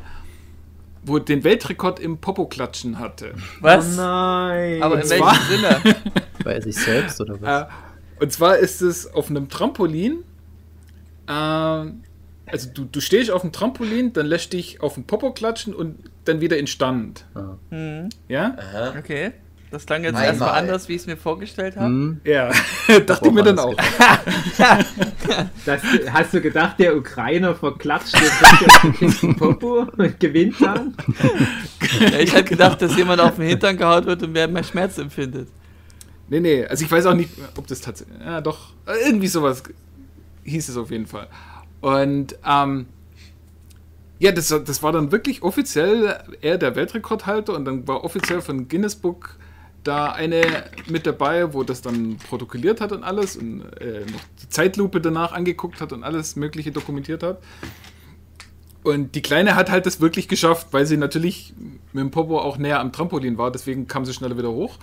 wo den Weltrekord im Popo-Klatschen hatte. Was? Oh nein. Aber in Und welchem zwar- Sinne? Bei sich selbst oder was? Äh, und zwar ist es auf einem Trampolin. Äh, also du, du stehst auf dem Trampolin, dann lässt dich auf den Popo klatschen und dann wieder in Stand. Hm, Ja? Aha. okay. Das klang jetzt erstmal anders, wie ich es mir vorgeltelt habe. Hm, Ja. Dachte ich mir dann auch. Das, hast du gedacht, der Ukrainer verklatscht den Popo und gewinnt dann? Ja, ich hätte gedacht, dass jemand auf den Hintern gehaut wird und wer mehr Schmerz empfindet. Nee, nee, also ich weiß auch nicht, ob das tatsächlich. Ja, doch, irgendwie sowas hieß es auf jeden Fall. Und ähm, ja, das, das war dann wirklich offiziell er der Weltrekordhalter und dann war offiziell von Guinness Book da eine mit dabei, wo das dann protokolliert hat und alles und äh, noch die Zeitlupe danach angeguckt hat und alles Mögliche dokumentiert hat. Und die Kleine hat halt das wirklich geschafft, weil sie natürlich mit dem Popo auch näher am Trampolin war, deswegen kam sie schneller wieder hoch.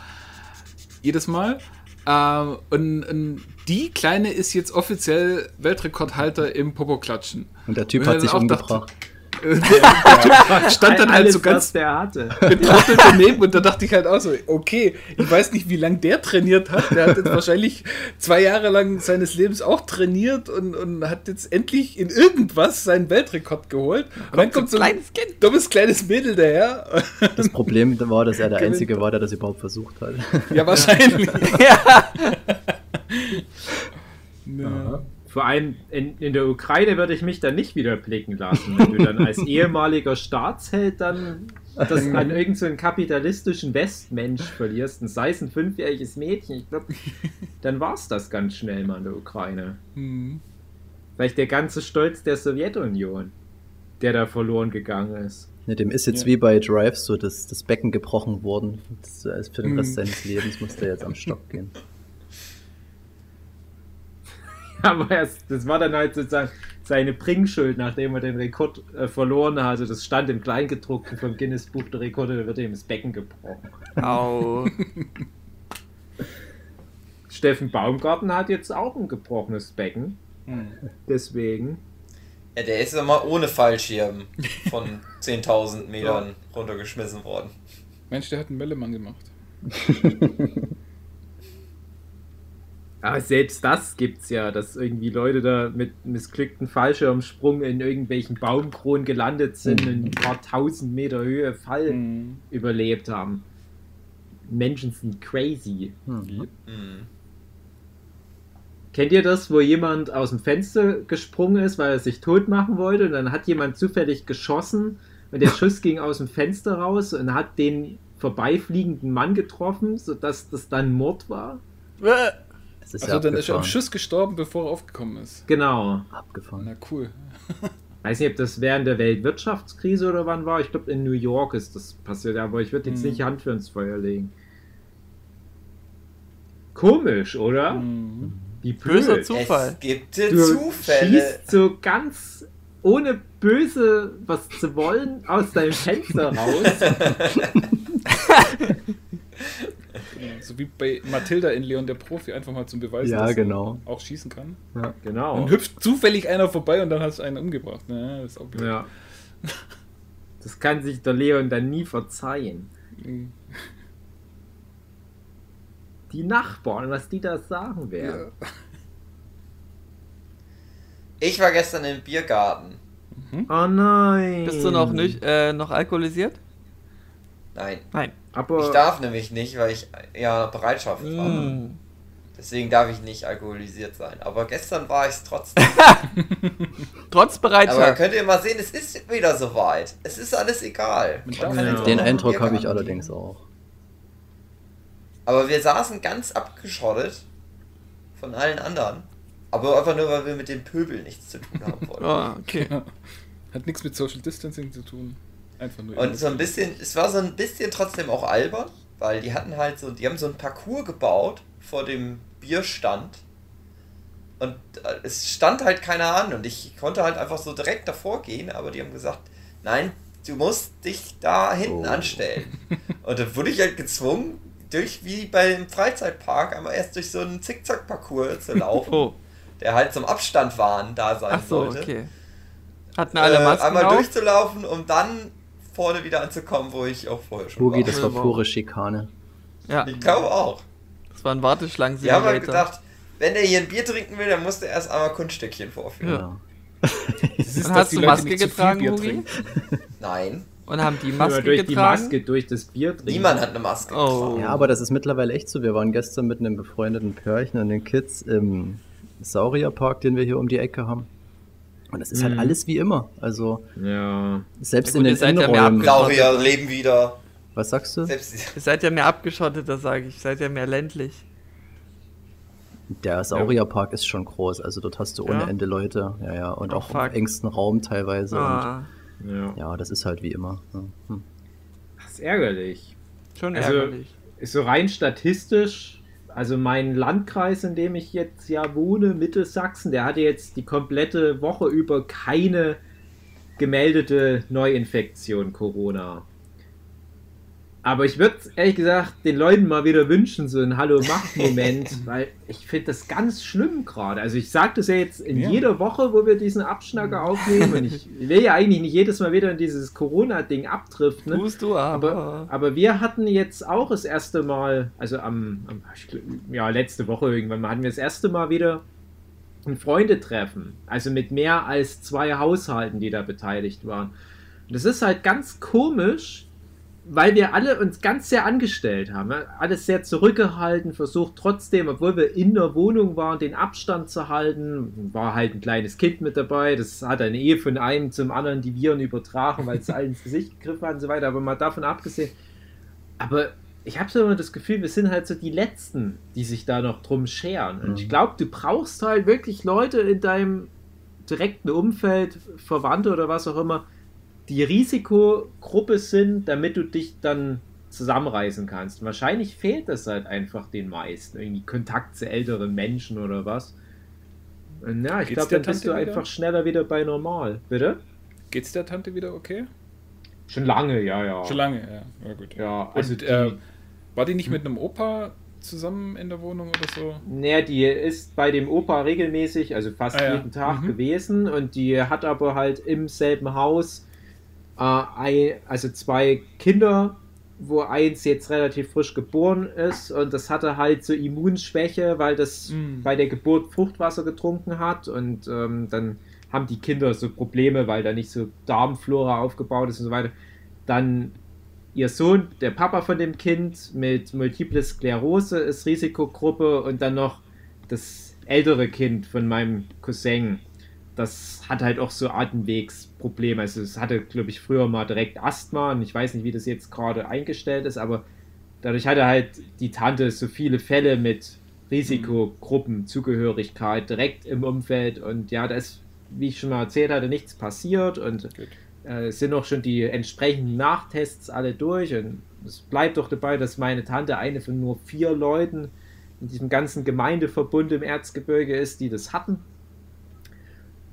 Jedes Mal. Ähm, und, und die Kleine ist jetzt offiziell Weltrekordhalter im Popo-Klatschen. Und der Typ Und hat sich umgebracht. der Typ stand dann halt so ganz der hatte. betrottelt daneben und da dachte ich halt auch so, okay, ich weiß nicht, wie lange der trainiert hat. Der hat jetzt wahrscheinlich zwei Jahre lang seines Lebens auch trainiert und, und hat jetzt endlich in irgendwas seinen Weltrekord geholt. Und dann kommt so ein kleines Kind. dummes kleines Mädel daher. Das Problem war, dass er der. Einzige war, der das überhaupt versucht hat. Ja, wahrscheinlich. ja. Ja. Vor allem in, in der Ukraine würde ich mich dann nicht wieder blicken lassen, wenn du dann als ehemaliger Staatsheld dann das an irgendeinen so kapitalistischen Westmensch verlierst, und sei es ein fünfjähriges Mädchen, ich glaube, dann war es das ganz schnell mal in der Ukraine. Hm. Vielleicht der ganze Stolz der Sowjetunion, der da verloren gegangen ist. Ne, dem ist jetzt Ja. wie bei Drive so das, das Becken gebrochen worden. Das ist für den Rest Mhm. seines Lebens muss der jetzt am Stock gehen. Aber erst, das war dann halt sozusagen seine Bringschuld, nachdem er den Rekord äh, verloren hatte. Das stand im Kleingedruckten vom Guinness Buch der Rekorde, da wird ihm das Becken gebrochen. Au. Steffen Baumgarten hat jetzt auch ein gebrochenes Becken. Hm. Deswegen. Ja, der ist immer ohne Fallschirm von 10.000 Metern runtergeschmissen worden. Mensch, der hat einen Mellemann gemacht. Aber selbst das gibt's ja, dass irgendwie Leute da mit missglückten Fallschirmsprung in irgendwelchen Baumkronen gelandet sind und ein paar tausend Meter Höhe Fall Hm. überlebt haben. Menschen sind crazy. Hm. Mhm. Kennt ihr das, wo jemand aus dem Fenster gesprungen ist, weil er sich tot machen wollte und dann hat jemand zufällig geschossen und der Schuss ging aus dem Fenster raus und hat den vorbeifliegenden Mann getroffen, sodass das dann Mord war? Es ist Also ja dann ist er am. Schuss gestorben, bevor er aufgekommen ist. Genau. abgefahren. Na cool. Weiß nicht, ob das während der Weltwirtschaftskrise oder wann war. Ich glaube, in New York ist das passiert, aber ich würde jetzt Hm. nicht Hand für ins Feuer legen. Komisch, oder? Mhm. Wie Böser. Zufall. Es gibt Du Zufälle. schießt so ganz ohne böse was zu wollen aus deinem Fenster raus. Ja, so wie bei Matilda in Leon der Profi, einfach mal zum Beweis, Ja, dass er genau. auch schießen kann. genau. Dann hüpft zufällig einer vorbei und dann hast du einen umgebracht. Ja, das ist auch blöd. Ja. Das kann sich der Leon dann nie verzeihen. Mhm. Die Nachbarn, was die da sagen werden. Ich war gestern im Biergarten. Oh nein. Bist du noch nicht äh, noch alkoholisiert? Nein, Nein. Aber ich darf nämlich nicht, weil ich ja Bereitschaft habe. Mm. Deswegen darf ich nicht alkoholisiert sein. Aber gestern war ich es trotzdem. Trotz Aber Bereitschaft. könnt ihr mal sehen, es ist wieder soweit. Es ist alles egal. Ja. Den Eindruck habe ich allerdings auch. Aber wir saßen ganz abgeschottet von allen anderen. Aber einfach nur, weil wir mit dem Pöbel nichts zu tun haben wollten. Ah, okay. Hat nichts mit Social Distancing zu tun. Einfach nur. Und so ein bisschen, es war so ein bisschen trotzdem auch albern, weil die hatten halt so, die haben so ein Parcours gebaut vor dem Bierstand. Und äh, es stand halt keiner an und ich konnte halt einfach so direkt davor gehen, aber die haben gesagt, nein, du musst dich da hinten Oh. anstellen. Und dann wurde ich halt gezwungen, durch wie beim Freizeitpark einmal erst durch so einen Zickzack-Parcours zu laufen, Oh. der halt zum Abstand wahren da sein Ach so, sollte. okay. Hatten alle äh, Masken einmal auf? durchzulaufen, um dann vorne wieder anzukommen, wo ich auch vorher schon Boogie, war. das war pure Schikane. Ja, Ich glaube auch. das war ein Warteschlangen Die haben gedacht, wenn der hier ein Bier trinken will, dann muss der erst einmal Kunststückchen vorführen. Ja. Ja. Das ist, hast die du Leute Maske getragen, trinken. Nein, Und haben die Maske durch die getragen? Maske, durch das Bier trinken. niemand hat eine Maske Oh. getragen. ja, aber das ist mittlerweile echt so. Wir waren gestern mit einem befreundeten Pärchen und den Kids im Saurierpark, den wir hier um die Ecke haben. Und es ist halt Mhm. alles wie immer. Also Ja. selbst Ja gut, in den seid ja mehr. Saurier leben wieder. Was sagst du? Selbst Ihr seid ja mehr abgeschottet, da sage ich. Seid ja mehr ländlich. Der Saurierpark ist schon groß, also dort hast du ohne Ja? Ende Leute, ja, ja, und Oh, auch fuck. im engsten Raum teilweise. Ah, Ja. Und ja, das ist halt wie immer. Ja. Hm. Das ist ärgerlich. schon Also- ärgerlich. Ist so rein statistisch, also mein Landkreis, in dem ich jetzt ja wohne, Mittelsachsen, der hatte jetzt die komplette Woche über keine gemeldete Neuinfektion Corona. Aber ich würde ehrlich gesagt den Leuten mal wieder wünschen, so ein Hallo-Macht-Moment, weil ich finde das ganz schlimm gerade. Also ich sage das ja jetzt in Ja. jeder Woche, wo wir diesen Abschnacker aufnehmen und ich will ja eigentlich nicht jedes Mal wieder in dieses Corona-Ding abdriften. Ne? Tust du aber. Aber, aber wir hatten jetzt auch das erste Mal, also am, am ja, letzte Woche irgendwann mal, hatten wir das erste Mal wieder ein Freundetreffen. Also mit mehr als zwei Haushalten, die da beteiligt waren. Und das ist halt ganz komisch, weil wir alle uns ganz sehr angestellt haben. Alles sehr zurückgehalten, versucht trotzdem, obwohl wir in der Wohnung waren, den Abstand zu halten. War halt ein kleines Kind mit dabei, das hat eine Ehe von einem zum anderen die Viren übertragen, weil es allen ins Gesicht gegriffen hat und so weiter. Aber mal davon abgesehen. Aber ich habe so immer das Gefühl, wir sind halt so die Letzten, die sich da noch drum scheren. Und ich glaube, du brauchst halt wirklich Leute in deinem direkten Umfeld, Verwandte oder was auch immer, die Risikogruppe sind, damit du dich dann zusammenreißen kannst. Wahrscheinlich fehlt das halt einfach den meisten. Irgendwie Kontakt zu älteren Menschen oder was. Ja, ich glaube, dann bist Tante du wieder? einfach schneller wieder bei normal. Bitte? Geht's der Tante wieder okay? Schon lange, ja, ja. Schon lange, ja. Ja, gut. Ja, also Und die- äh, war die nicht mit einem Opa zusammen in der Wohnung oder so? Naja, die ist bei dem Opa regelmäßig, also fast Ah, ja. jeden Tag Mhm. gewesen und die hat aber halt im selben Haus äh, also zwei Kinder, wo eins jetzt relativ frisch geboren ist und das hatte halt so Immunschwäche, weil das Mhm. bei der Geburt Fruchtwasser getrunken hat und ähm, dann haben die Kinder so Probleme, weil da nicht so Darmflora aufgebaut ist und so weiter. Dann ihr Sohn, der Papa von dem Kind mit Multiple Sklerose ist Risikogruppe und dann noch das ältere Kind von meinem Cousin. Das hat halt auch so Atemwegsprobleme. Also es hatte, glaube ich, früher mal direkt Asthma und ich weiß nicht, wie das jetzt gerade eingestellt ist, aber dadurch hatte halt die Tante so viele Fälle mit Risikogruppenzugehörigkeit direkt im Umfeld und ja, da ist, wie ich schon mal erzählt hatte, nichts passiert und äh, es sind auch schon die entsprechenden Nachtests alle durch und es bleibt doch dabei, dass meine Tante eine von nur vier Leuten in diesem ganzen Gemeindeverbund im Erzgebirge ist, die das hatten.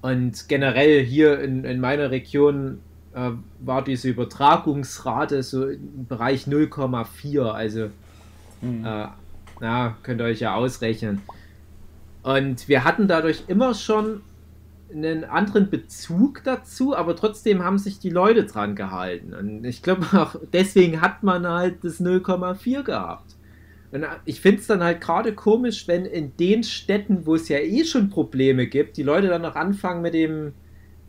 Und generell hier in, in meiner Region äh, war diese Übertragungsrate so im Bereich 0,4, also Mhm. äh, na, könnt ihr euch ja ausrechnen. Und wir hatten dadurch immer schon einen anderen Bezug dazu, aber trotzdem haben sich die Leute dran gehalten. Und ich glaube auch, deswegen hat man halt das 0,4 gehabt. Und ich finde es dann halt gerade komisch, wenn in den Städten, wo es ja eh schon Probleme gibt, die Leute dann noch anfangen mit dem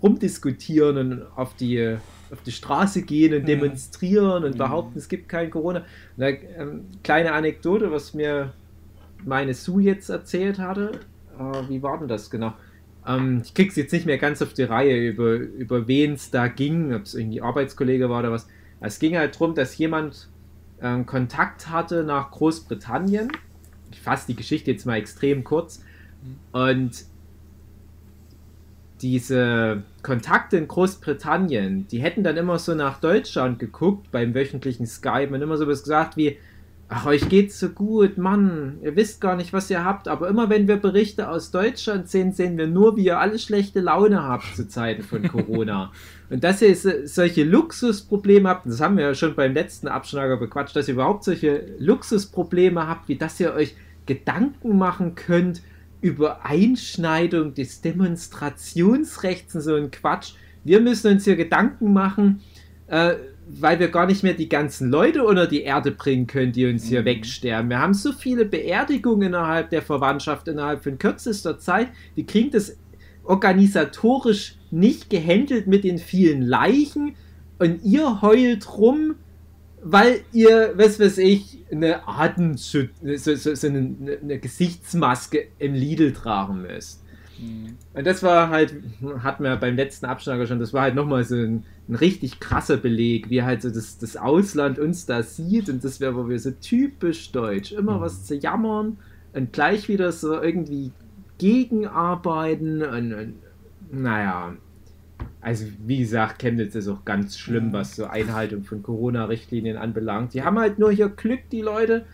rumdiskutieren und auf die, auf die Straße gehen und demonstrieren und behaupten, es gibt kein Corona. Da, ähm, kleine Anekdote, was mir meine Sue jetzt erzählt hatte. Äh, wie war denn das genau? Ähm, ich krieg's jetzt nicht mehr ganz auf die Reihe, über, über wen es da ging, ob es irgendwie Arbeitskollege war oder was. Es ging halt darum, dass jemand ähm, Kontakt hatte nach Großbritannien. Ich fasse die Geschichte jetzt mal extrem kurz. Und diese Kontakte in Großbritannien, die hätten dann immer so nach Deutschland geguckt beim wöchentlichen Skype und immer so was gesagt wie, ach, euch geht's so gut, Mann, ihr wisst gar nicht, was ihr habt, aber immer wenn wir Berichte aus Deutschland sehen, sehen wir nur, wie ihr alle schlechte Laune habt zu Zeiten von Corona. und dass ihr so- solche Luxusprobleme habt, das haben wir ja schon beim letzten Abschnager bequatscht, dass ihr überhaupt solche Luxusprobleme habt, wie dass ihr euch Gedanken machen könnt über Einschneidung des Demonstrationsrechts und so ein Quatsch. Wir müssen uns hier Gedanken machen, äh, weil wir gar nicht mehr die ganzen Leute unter die Erde bringen können, die uns hier wegsterben. Wir haben so viele Beerdigungen innerhalb der Verwandtschaft innerhalb von kürzester Zeit. Wir kriegen das organisatorisch nicht gehandelt mit den vielen Leichen und ihr heult rum, weil ihr, was weiß ich, eine Atemschutz, so, so, so eine, eine Gesichtsmaske im Lidl tragen müsst. Mhm. Und das war halt, hatten wir beim letzten Abschnager schon, das war halt nochmal so ein, ein richtig krasser Beleg, wie halt so das, das Ausland uns da sieht und das wäre, wo wir so typisch deutsch, immer was zu jammern, und gleich wieder so irgendwie gegenarbeiten und, und naja. Also wie gesagt, Chemnitz ist auch ganz schlimm, was so Einhaltung von Corona-Richtlinien anbelangt. Die haben halt nur hier Glück, die Leute,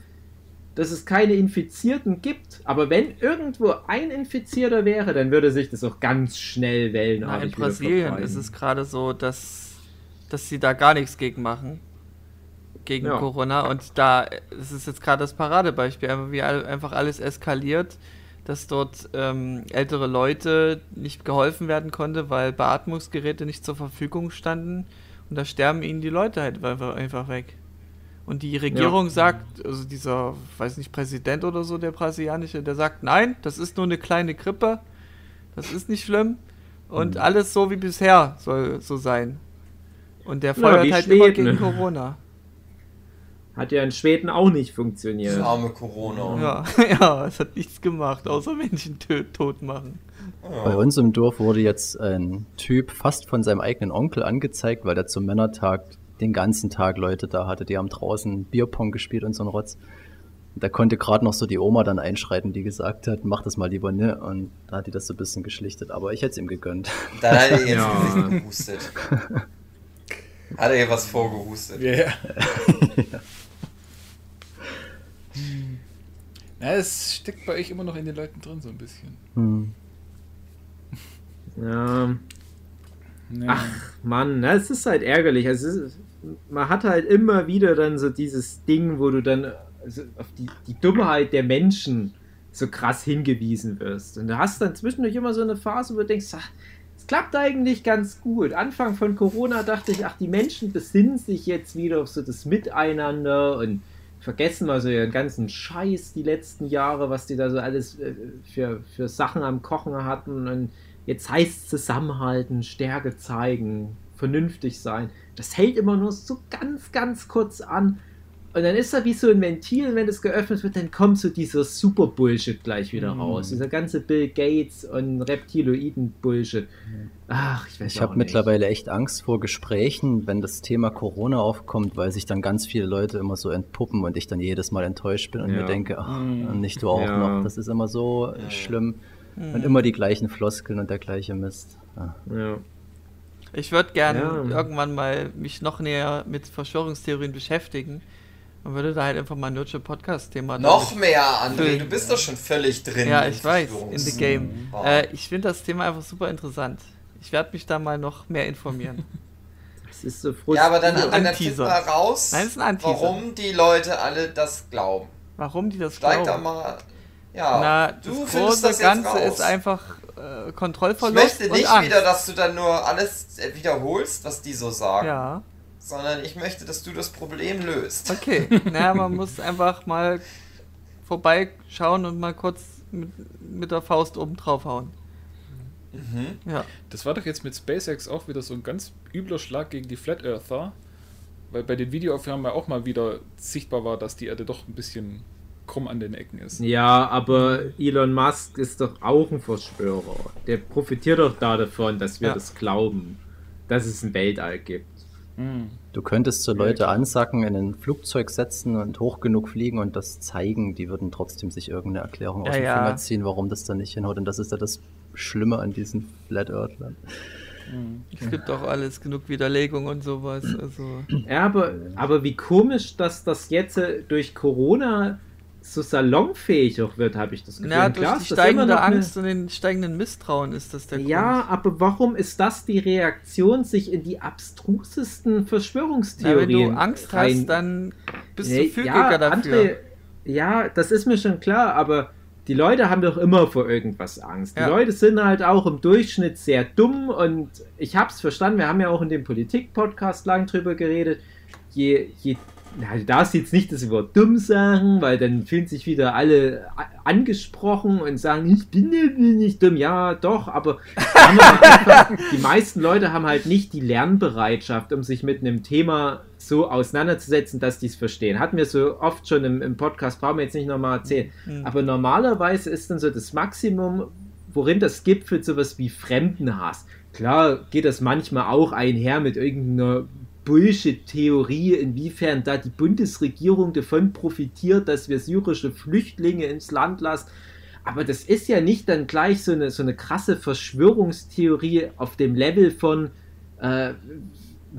dass es keine Infizierten gibt. Aber wenn irgendwo ein Infizierter wäre, dann würde sich das auch ganz schnell Na, wellenartig in Brasilien ist es gerade so, dass, dass sie da gar nichts gegen machen. Gegen Ja. Corona. Und da es ist jetzt gerade das Paradebeispiel, wie einfach alles eskaliert, dass dort ähm, ältere Leute nicht geholfen werden konnte, weil Beatmungsgeräte nicht zur Verfügung standen. Und da sterben ihnen die Leute halt einfach, weg. Und die Regierung sagt, also dieser, weiß nicht, Präsident oder so, der brasilianische, der sagt, nein, das ist nur eine kleine Grippe, das ist nicht schlimm. Und Hm. alles so wie bisher soll so sein. Und der Ja, feuert wie halt immer Schweden. gegen Corona. Hat ja in Schweden auch nicht Das funktioniert. arme Corona. Ja, ja, es hat nichts gemacht, außer Menschen tot machen. Bei uns im Dorf wurde jetzt ein Typ fast von seinem eigenen Onkel angezeigt, weil der zum Männertag den ganzen Tag Leute da hatte. Die haben draußen Bierpong gespielt und so ein Rotz. Und da konnte gerade noch so die Oma dann einschreiten, die gesagt hat, mach das mal lieber ne. Und da hat die das so ein bisschen geschlichtet. Aber ich hätte es ihm gegönnt. Dann hat er jetzt Ja. gehustet. Hat er ihr was vorgehustet. Ja, Na, es steckt bei euch immer noch in den Leuten drin, so ein bisschen. Hm. Ja. Ja. Ach, Mann, na, es ist halt ärgerlich. Also es ist, man hat halt immer wieder dann so dieses Ding, wo du dann also auf die, die Dummheit der Menschen so krass hingewiesen wirst. Und du hast dann zwischendurch immer so eine Phase, wo du denkst, ach, es klappt eigentlich ganz gut. Anfang von Corona dachte ich, ach, die Menschen besinnen sich jetzt wieder auf so das Miteinander und vergessen mal so ihren ganzen Scheiß die letzten Jahre, was die da so alles äh, für, für Sachen am Kochen hatten. Und jetzt heißt es zusammenhalten, Stärke zeigen, vernünftig sein. Das hält immer nur so ganz, ganz kurz an. Und dann ist da wie so ein Ventil, wenn das geöffnet wird, dann kommt so dieser super Bullshit gleich wieder Mhm. raus. Dieser ganze Bill Gates und Reptiloiden-Bullshit. Ach, ich weiß Ich habe mittlerweile echt Angst vor Gesprächen, wenn das Thema Corona aufkommt, weil sich dann ganz viele Leute immer so entpuppen und ich dann jedes Mal enttäuscht bin und Ja. mir denke, ach, Mhm. nicht du auch Ja. noch. Das ist immer so Ja. schlimm. Hm. Und immer die gleichen Floskeln und der gleiche Mist. Ah. Ja. Ich würde gerne Ja. irgendwann mal mich noch näher mit Verschwörungstheorien beschäftigen. Man würde da halt einfach mal ein Nurture Podcast-Thema Noch mehr, André. Du bist doch schon völlig drin. Ja, ich weiß, in the game. Oh. Äh, ich finde das Thema einfach super interessant. Ich werde mich da mal noch mehr informieren. Es ist so ja, aber dann, Ein dann, dann mal raus, Nein, das ist ein Anteaser. warum die Leute alle das glauben. Warum die das Steig da glauben? mal. Ja, Na, du das findest große das jetzt Ganze raus. ist einfach äh, Ich Kontrollverlust möchte und nicht Angst. wieder, dass du dann nur alles äh, wiederholst, was die so sagen, Ja, sondern ich möchte, dass du das Problem löst. okay. naja, man muss einfach mal vorbeischauen und mal kurz mit, mit der Faust oben draufhauen. Mhm. Ja. Das war doch jetzt mit SpaceX auch wieder so ein ganz übler Schlag gegen die Flat Earther, weil bei den Videoaufnahmen ja auch mal wieder sichtbar war, dass die Erde doch ein bisschen krumm an den Ecken ist. Ja, aber Elon Musk ist doch auch ein Verschwörer. Der profitiert doch da davon, dass wir Ja. das glauben, dass es ein Weltall gibt. Hm. Du könntest so Leute ansacken, in ein Flugzeug setzen und hoch genug fliegen und das zeigen. Die würden trotzdem sich irgendeine Erklärung aus Ja, dem ja. Finger ziehen, warum das dann nicht hinhaut. Und das ist ja das Schlimme an diesen Flat Earthlern. Hm. Es gibt auch alles genug Widerlegung und sowas. Also. Ja, aber, aber wie komisch, dass das jetzt äh, durch Corona so salonfähig auch wird, habe ich das Gefühl. Ja, durch klar die steigende noch eine- Angst und den steigenden Misstrauen ist das der Ja, aber warum ist das die Reaktion, sich in die abstrusesten Na, wenn Verschwörungstheorien du Angst rein- hast, dann bist Nee, du fügiger dafür. André, ja, das ist mir schon klar, aber die Leute haben doch immer vor irgendwas Angst. Die Ja. Leute sind halt auch im Durchschnitt sehr dumm und ich hab's verstanden, wir haben ja auch in dem Politik-Podcast lang drüber geredet. Je, je, na, du darfst jetzt nicht das Wort dumm sagen, weil dann fühlen sich wieder alle angesprochen und sagen, ich bin ja nicht dumm. Ja, doch, aber einfach, die meisten Leute haben halt nicht die Lernbereitschaft, um sich mit einem Thema so auseinanderzusetzen, dass die es verstehen. Hatten wir so oft schon im, im Podcast, brauchen wir jetzt nicht nochmal erzählen. Mhm. Aber normalerweise ist dann so das Maximum, worin das gipfelt, sowas wie Fremdenhass. Klar geht das manchmal auch einher mit irgendeiner Bullshit-Theorie, inwiefern da die Bundesregierung davon profitiert, dass wir syrische Flüchtlinge ins Land lassen. Aber das ist ja nicht dann gleich so eine, so eine krasse Verschwörungstheorie auf dem Level von äh,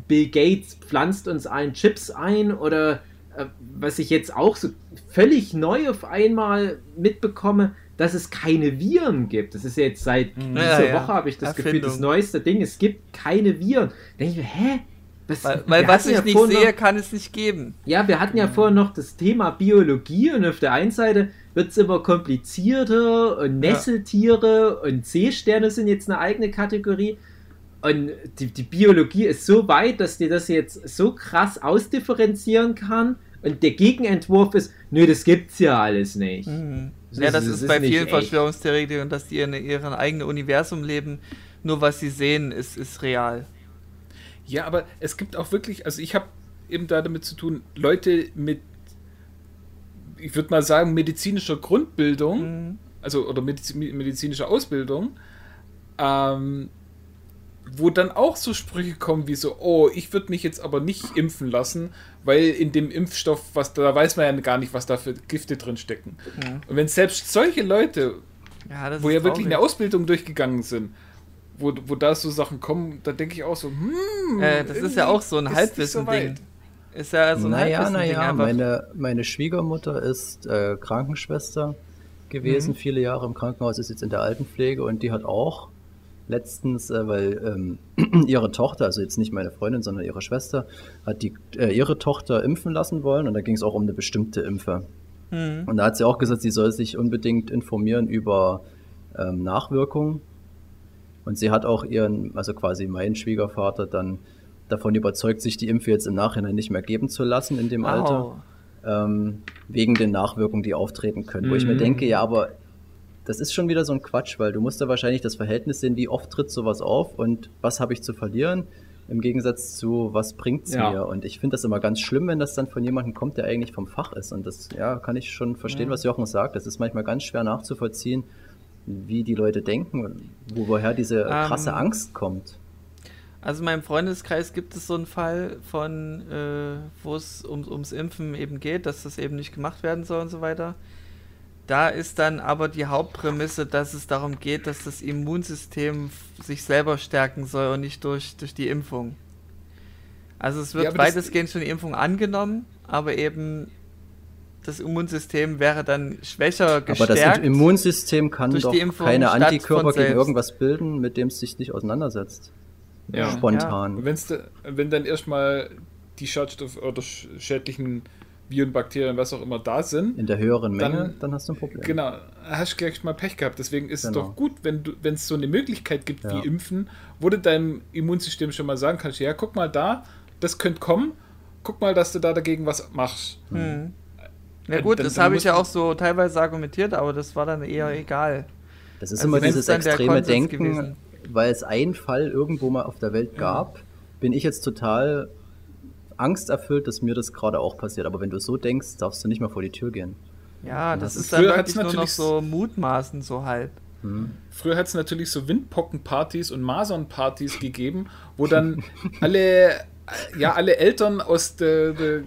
Bill Gates pflanzt uns allen Chips ein oder äh, was ich jetzt auch so völlig neu auf einmal mitbekomme, dass es keine Viren gibt. Das ist ja jetzt seit Mhm. dieser Ja, ja. Woche, habe ich das Gefühl, Erfindung. das neueste Ding, es gibt keine Viren. Da denke ich mir, hä? Was, Weil, weil was ich ja nicht sehe, noch- kann es nicht geben. ja, wir hatten ja vorher noch das Thema Biologie und auf der einen Seite wird es immer komplizierter und Nesseltiere und Seesterne sind jetzt eine eigene Kategorie. Und die, die Biologie ist so weit, dass die das jetzt so krass ausdifferenzieren kann. Und der Gegenentwurf ist, nö, das gibt's ja alles nicht. Mhm. Das Ja, ist- das das ist, ist bei nicht vielen. Verschwörungstheoretikern, dass die in ihrem eigenen Universum leben. Nur was sie sehen, ist, ist real. Ja, aber es gibt auch wirklich, also ich habe eben da damit zu tun, Leute mit, ich würde mal sagen, medizinischer Grundbildung, Mhm. also oder Mediz medizinischer Ausbildung, ähm, wo dann auch so Sprüche kommen wie so, oh, ich würde mich jetzt aber nicht impfen lassen, weil in dem Impfstoff, was da weiß man ja gar nicht, was da für Gifte drin stecken. Mhm. Und wenn selbst solche Leute, Ja, wo ja wirklich eine traurig. Ausbildung durchgegangen sind, wo, wo da so Sachen kommen, da denke ich auch so, hm, Äh, das ist ja auch so ein Halbwissen-Ding. Ist ja so ein naja, Halbwissen-Ding naja, einfach. meine, meine Schwiegermutter ist äh, Krankenschwester gewesen, Mhm. viele Jahre im Krankenhaus, ist jetzt in der Altenpflege und die hat auch letztens, äh, weil ähm, ihre Tochter, also jetzt nicht meine Freundin, sondern ihre Schwester, hat die, äh, ihre Tochter impfen lassen wollen und da ging es auch um eine bestimmte Impfe. Mhm. Und da hat sie auch gesagt, sie soll sich unbedingt informieren über ähm, Nachwirkungen. Und sie hat auch ihren, also quasi meinen Schwiegervater dann davon überzeugt, sich die Impfe jetzt im Nachhinein nicht mehr geben zu lassen in dem Alter Au. ähm, wegen den Nachwirkungen, die auftreten können. Wo ich mir Mhm. denke, ja, aber das ist schon wieder so ein Quatsch, weil du musst da wahrscheinlich das Verhältnis sehen, wie oft tritt sowas auf und was habe ich zu verlieren, im Gegensatz zu was bringt's Ja. mir. Und ich finde das immer ganz schlimm, wenn das dann von jemandem kommt, der eigentlich vom Fach ist. Und das, ja, kann ich schon verstehen, Ja. was Jochen sagt. Das ist manchmal ganz schwer nachzuvollziehen, wie die Leute denken, wo, woher diese krasse Ähm, Angst kommt. Also in meinem Freundeskreis gibt es so einen Fall von, äh, wo es um, ums Impfen eben geht, dass das eben nicht gemacht werden soll und so weiter. Da ist dann aber die Hauptprämisse, dass es darum geht, dass das Immunsystem sich selber stärken soll und nicht durch, durch die Impfung. Also es wird Ja, weitestgehend schon die Impfung angenommen, aber eben das Immunsystem wäre dann schwächer gestärkt. Aber das Immunsystem kann durch doch keine Antikörper gegen irgendwas bilden, mit dem es sich nicht auseinandersetzt. Ja. Spontan. Und wenn's wenn dann erstmal die Schadstoff oder sch schädlichen Viren, Bakterien, was auch immer da sind, In der höheren Dann- Menge, dann, hast du ein Problem. genau, hast du gleich mal Pech gehabt. Deswegen ist es Genau. doch gut, wenn du, wenn es so eine Möglichkeit gibt Ja. wie Impfen, wo du deinem Immunsystem schon mal sagen kannst, ja, guck mal da, das könnte kommen, guck mal, dass du da dagegen was machst. Hm. Ja gut, dann- das habe ich ja auch so teilweise argumentiert, aber das war dann eher egal. Das ist Also immer dieses extreme Denken, gewesen. weil es einen Fall irgendwo mal auf der Welt gab, bin ich jetzt total angsterfüllt, dass mir das gerade auch passiert. Aber wenn du so denkst, darfst du nicht mal vor die Tür gehen. Ja, das das ist ist- dann früher wirklich nur noch natürlich- so Mutmaßen, so halb. Hm. Früher hat es natürlich so Windpockenpartys und Masernpartys gegeben, wo dann alle, ja, alle Eltern aus, der, der,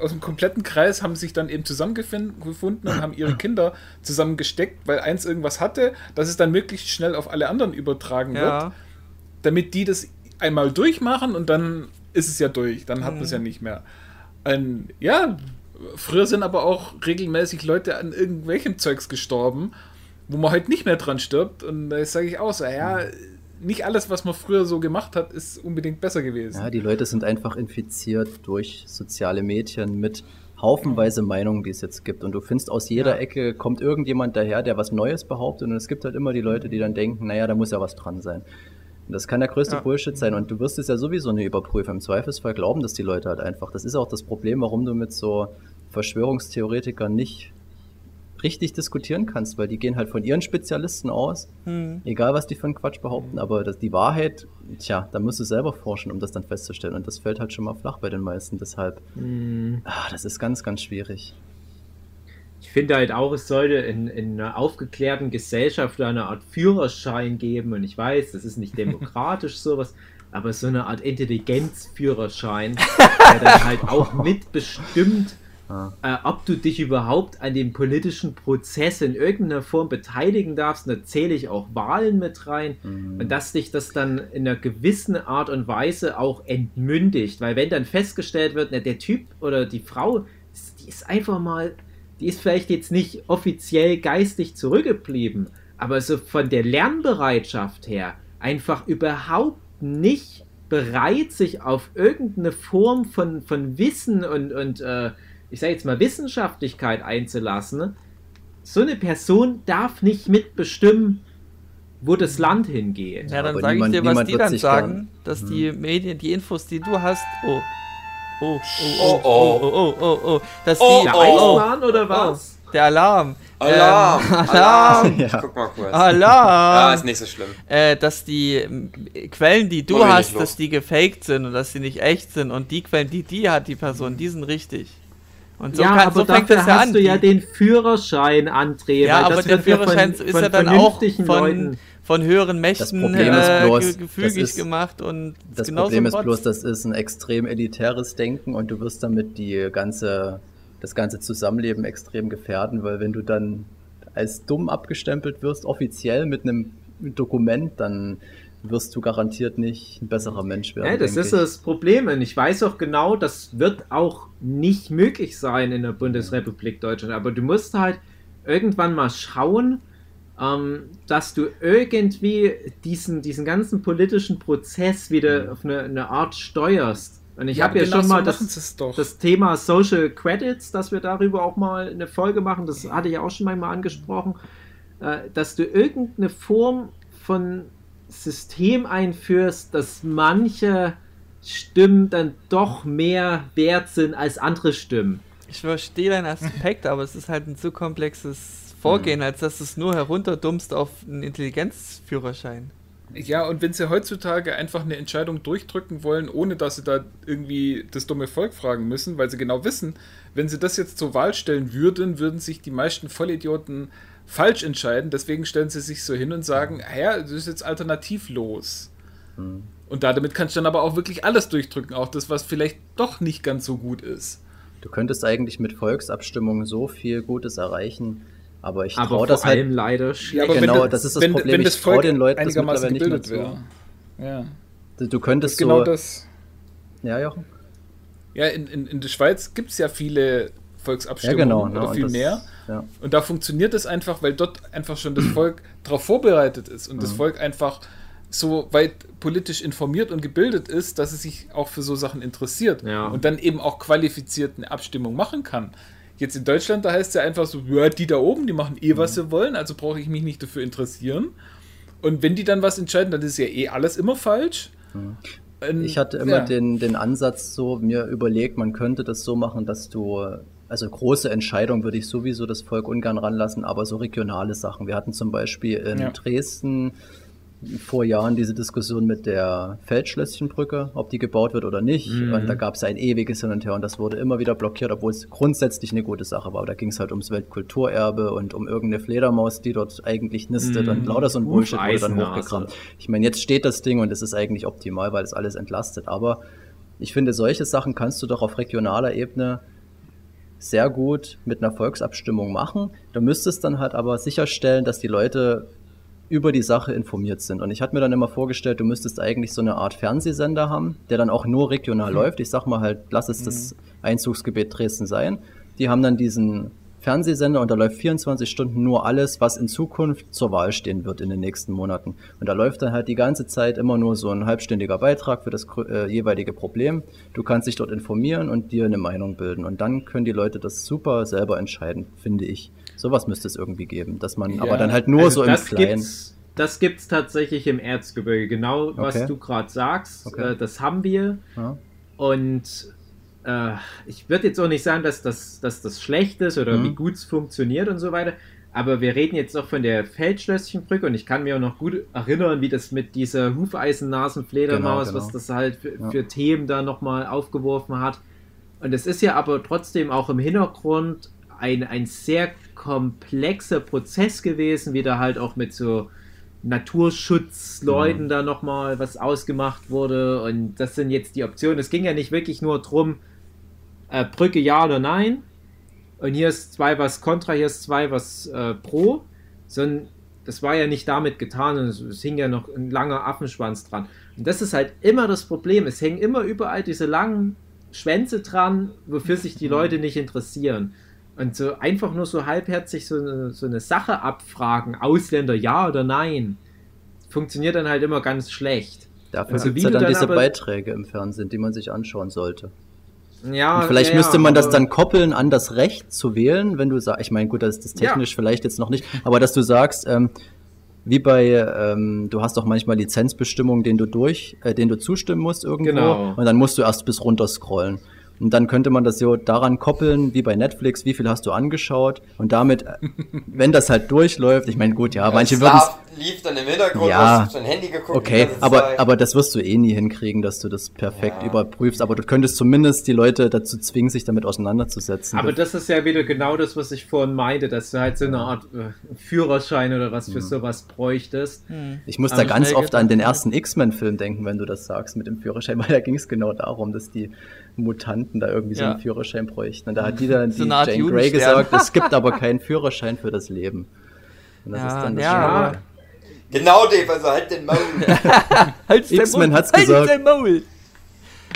aus dem kompletten Kreis haben sich dann eben zusammengefunden und haben ihre Kinder zusammengesteckt, weil eins irgendwas hatte, dass es dann möglichst schnell auf alle anderen übertragen wird, Ja, damit die das einmal durchmachen und dann ist es ja durch, dann hat man es Mhm. ja nicht mehr. Und, ja, früher sind aber auch regelmäßig Leute an irgendwelchem Zeugs gestorben, wo man heute nicht mehr dran stirbt. Und da sage ich auch so, ja, nicht alles, was man früher so gemacht hat, ist unbedingt besser gewesen. Ja, die Leute sind einfach infiziert durch soziale Medien mit haufenweise Meinungen, die es jetzt gibt. Und du findest aus jeder Ja. Ecke kommt irgendjemand daher, der was Neues behauptet. Und es gibt halt immer die Leute, die dann denken, naja, da muss ja was dran sein. Und das kann der größte Ja. Bullshit sein. Und du wirst es ja sowieso nie überprüfen. Im Zweifelsfall glauben das die Leute halt einfach. Das ist auch das Problem, warum du mit so Verschwörungstheoretikern nicht richtig diskutieren kannst, weil die gehen halt von ihren Spezialisten aus hm. Egal, was die für einen Quatsch behaupten, aber das, die Wahrheit, tja, da musst du selber forschen, um das dann festzustellen. Und das fällt halt schon mal flach bei den meisten. Deshalb, Hm. ah, das ist ganz, ganz schwierig. Ich finde halt auch, es sollte in, in einer aufgeklärten Gesellschaft eine Art Führerschein geben. Und ich weiß, das ist nicht demokratisch sowas. aber so eine Art Intelligenzführerschein, der dann halt auch mitbestimmt, äh, ob du dich überhaupt an dem politischen Prozess in irgendeiner Form beteiligen darfst. Da zähle ich auch Wahlen mit rein. Und dass dich das dann in einer gewissen Art und Weise auch entmündigt. Weil wenn dann festgestellt wird, na, der Typ oder die Frau, die ist einfach mal, die ist vielleicht jetzt nicht offiziell geistig zurückgeblieben, aber so von der Lernbereitschaft her einfach überhaupt nicht bereit, sich auf irgendeine Form von, von Wissen und, und äh, ich sage jetzt mal Wissenschaftlichkeit einzulassen, so eine Person darf nicht mitbestimmen, wo das Land hingeht. Ja, dann sage ich dir, was die dann sagen, dann- dass Mhm. die Medien, die Infos, die du hast, oh. Oh, oh, Oh, oh, oh, oh, oh, oh, dass die, Oh, Der oh. Eismann oder was? der Alarm. Alarm! Ähm, Alarm! Ja. Guck mal kurz. Ja, Alarm! ist nicht so schlimm. äh, dass die ähm, Quellen, die du hast, dass die gefaked sind und dass sie nicht echt sind und die Quellen, die die hat, die Person, die sind richtig. Und so, ja, kann, aber so fängt das ja hast an. du ja den Führerschein, André. ja, aber das der Führerschein von, ist ja dann auch vernünftigen von, Leuten. von höheren Mächten äh, bloß, gefügig ist- gemacht und Das Problem ist bloß, das ist ein extrem elitäres Denken und du wirst damit die ganze, das ganze Zusammenleben extrem gefährden, weil wenn du dann als dumm abgestempelt wirst, offiziell mit einem Dokument, dann wirst du garantiert nicht ein besserer Mensch werden. Ja, das ist ich. das Problem. Und ich weiß auch genau, das wird auch nicht möglich sein in der Bundesrepublik Deutschland. Aber du musst halt irgendwann mal schauen, ähm, dass du irgendwie diesen, diesen ganzen politischen Prozess wieder auf eine, eine Art steuerst. Und ich habe ja genau schon mal das, das Thema Social Credits, dass wir darüber auch mal eine Folge machen, das hatte ich auch schon mal angesprochen, äh, dass du irgendeine Form von System einführst, dass manche Stimmen dann doch mehr wert sind als andere Stimmen. Ich verstehe deinen Aspekt, aber es ist halt ein zu komplexes Vorgehen, als dass du es nur herunterdummst auf einen Intelligenzführerschein. Ja, und wenn sie heutzutage einfach eine Entscheidung durchdrücken wollen, ohne dass sie da irgendwie das dumme Volk fragen müssen, weil sie genau wissen, wenn sie das jetzt zur Wahl stellen würden, würden sich die meisten Vollidioten falsch entscheiden. Deswegen stellen sie sich so hin und sagen, "Ah ja, das ist jetzt alternativlos. Und da, damit kannst du dann aber auch wirklich alles durchdrücken, auch das, was vielleicht doch nicht ganz so gut ist. Du könntest eigentlich mit Volksabstimmungen so viel Gutes erreichen, aber ich Aber traue vor das allem halt. leider schlecht. Genau, das ist das wenn, Problem. Wenn Ich das trau Volk den Leuten das einigermaßen mittlerweile nicht mehr wäre. Ja. Du Das könntest ist genau so. das. Ja, Jochen? Ja, in, in, in der Schweiz gibt es ja viele Ja, Volksabstimmungen genau. ne, oder und viel das- mehr. Ja. Und da funktioniert es einfach, weil dort einfach schon das Volk darauf vorbereitet ist und Mhm. das Volk einfach so weit politisch informiert und gebildet ist, dass es sich auch für so Sachen interessiert Ja. und dann eben auch qualifiziert eine Abstimmung machen kann. Jetzt in Deutschland, da heißt es ja einfach so, ja, die da oben, die machen eh, Mhm. was sie wollen, also brauche ich mich nicht dafür interessieren. Und wenn die dann was entscheiden, dann ist ja eh alles immer falsch. Ähm, Ich hatte immer ja. den, den Ansatz so, mir überlegt, man könnte das so machen, dass du, also große Entscheidungen würde ich sowieso das Volk ungern ranlassen, aber so regionale Sachen. Wir hatten zum Beispiel in Ja. Dresden vor Jahren diese Diskussion mit der Feldschlösschenbrücke, ob die gebaut wird oder nicht. Mhm. Und da gab es ein ewiges Hin und Her und das wurde immer wieder blockiert, obwohl es grundsätzlich eine gute Sache war. Aber da ging es halt ums Weltkulturerbe und um irgendeine Fledermaus, die dort eigentlich nistet Mhm. und lauter so ein Bullshit wurde dann hochgekramt. Ich meine, jetzt steht das Ding und es ist eigentlich optimal, weil es alles entlastet. Aber ich finde, solche Sachen kannst du doch auf regionaler Ebene sehr gut mit einer Volksabstimmung machen. Du müsstest dann halt aber sicherstellen, dass die Leute über die Sache informiert sind. Und ich hatte mir dann immer vorgestellt, du müsstest eigentlich so eine Art Fernsehsender haben, der dann auch nur regional läuft. Ich sag mal halt, lass es das Einzugsgebiet Dresden sein. Die haben dann diesen Fernsehsender und da läuft 24 Stunden nur alles, was in Zukunft zur Wahl stehen wird in den nächsten Monaten. Und da läuft dann halt die ganze Zeit immer nur so ein halbstündiger Beitrag für das äh, jeweilige Problem. Du kannst dich dort informieren und dir eine Meinung bilden. Und dann können die Leute das super selber entscheiden, finde ich. Sowas müsste es irgendwie geben, dass man, Ja, aber dann halt nur Also so im das Kleinen. Gibt's, das gibt es tatsächlich im Erzgebirge. Genau, was Okay. du gerade sagst, Okay. äh, das haben wir. Ja. Und äh, ich würde jetzt auch nicht sagen, dass das, dass das schlecht ist oder Mhm. wie gut es funktioniert und so weiter. Aber wir reden jetzt noch von der Feldschlösschenbrücke und ich kann mir auch noch gut erinnern, wie das mit dieser Hufeisennasenfledermaus, Genau, genau. was das halt für, Ja. für Themen da nochmal aufgeworfen hat. Und es ist ja aber trotzdem auch im Hintergrund ein, ein sehr komplexer Prozess gewesen, wie da halt auch mit so Naturschutzleuten da nochmal was ausgemacht wurde und das sind jetzt die Optionen. Es ging ja nicht wirklich nur drum, äh, Brücke ja oder nein und hier ist zwei was kontra, hier ist zwei was äh, pro, sondern das war ja nicht damit getan und es, es hing ja noch ein langer Affenschwanz dran. Und das ist halt immer das Problem. Es hängen immer überall diese langen Schwänze dran, wofür sich die Leute nicht interessieren. Und so einfach nur so halbherzig so eine, so eine Sache abfragen, Ausländer ja oder nein, funktioniert dann halt immer ganz schlecht. Dafür Also gibt es ja dann dann diese aber- Beiträge im Fernsehen, die man sich anschauen sollte. Ja, Und vielleicht ja, müsste ja, man das dann koppeln an das Recht zu wählen, wenn du sagst, ich meine, gut, das ist das Ja. technisch vielleicht jetzt noch nicht, aber dass du sagst, ähm, wie bei, ähm, du hast doch manchmal Lizenzbestimmungen, denen du durch, äh, denen du zustimmen musst irgendwo, Genau. und dann musst du erst bis runter scrollen. Und dann könnte man das so daran koppeln, wie bei Netflix, wie viel hast du angeschaut und damit, äh, wenn das halt durchläuft, ich meine, gut, ja, manche es würden lief dann im Hintergrund, Ja. du hast auf dein Handy geguckt. Okay, aber, Zeit. aber das wirst du eh nie hinkriegen, dass du das perfekt Ja. überprüfst. Aber du könntest zumindest die Leute dazu zwingen, sich damit auseinanderzusetzen. Aber das ist ja wieder genau das, was ich vorhin meinte, dass du halt so eine Art äh, Führerschein oder was für sowas bräuchtest. ich muss aber da ganz oft an den ja. ersten X-Men-Film denken, wenn du das sagst mit dem Führerschein, weil da ging es genau darum, dass die Mutanten da irgendwie so Ja. einen Führerschein bräuchten. Und da hat die dann So die Jane Grey gesagt, es gibt aber keinen Führerschein für das Leben. Und das Ja, ist dann das ja, Genau, Dave, also halt den Maul. Halt X-Men hat's halt gesagt. dein Maul!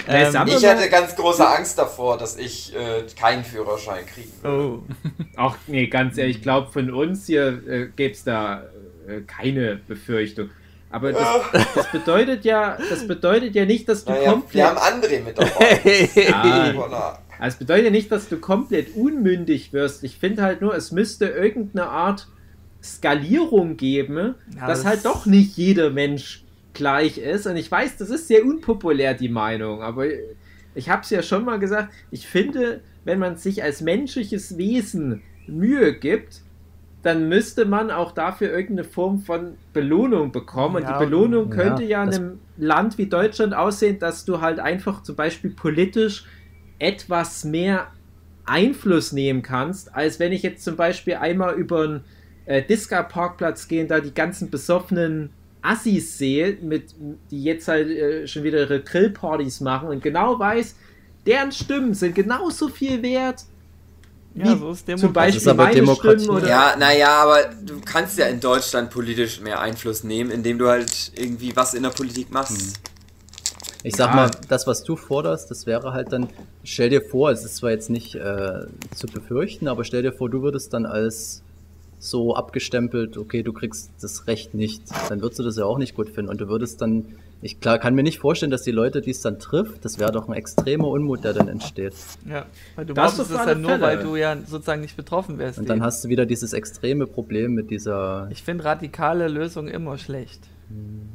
Ähm, ich hatte ganz große Angst davor, dass ich äh, keinen Führerschein kriegen würde. Oh. Ach nee, ganz ehrlich, ich glaube von uns hier äh, gäbe es da äh, keine Befürchtung. Aber das, das bedeutet ja, das bedeutet ja nicht, dass du Naja, komplett. wir haben André mit dabei. Also es bedeutet ja nicht, dass du komplett unmündig wirst. Ich finde halt nur, es müsste irgendeine Art Skalierung geben, Ja, dass das- halt doch nicht jeder Mensch gleich ist. Und ich weiß, das ist sehr unpopulär, die Meinung, aber ich habe es ja schon mal gesagt, ich finde, wenn man sich als menschliches Wesen Mühe gibt, dann müsste man auch dafür irgendeine Form von Belohnung bekommen. Ja, und die Belohnung ja, könnte ja in das- einem Land wie Deutschland aussehen, dass du halt einfach zum Beispiel politisch etwas mehr Einfluss nehmen kannst, als wenn ich jetzt zum Beispiel einmal über einen äh, Disca-Parkplatz gehe und da die ganzen besoffenen Assis sehe, mit, die jetzt halt äh, schon wieder ihre Grillpartys machen und genau weiß, deren Stimmen sind genauso viel wert Ja, so ist zum Demokratie. Beispiel aber meine Demokratie. Stimmen oder Ja, naja, aber du kannst ja in Deutschland politisch mehr Einfluss nehmen, indem du halt irgendwie was in der Politik machst. Ich sag Ja. mal, das, was du forderst, das wäre halt dann, stell dir vor, es ist zwar jetzt nicht äh, zu befürchten, aber stell dir vor, du würdest dann als so abgestempelt, okay, du kriegst das Recht nicht, dann würdest du das ja auch nicht gut finden und du würdest dann, ich klar, kann mir nicht vorstellen, dass die Leute, die es dann trifft, das wäre doch ein extremer Unmut, der dann entsteht. Ja, weil du Das brauchst auf es ja alle nur, Fälle. weil du ja sozusagen nicht betroffen wärst. Und dann eben. hast du wieder dieses extreme Problem mit dieser, ich finde radikale Lösungen immer schlecht. Hm.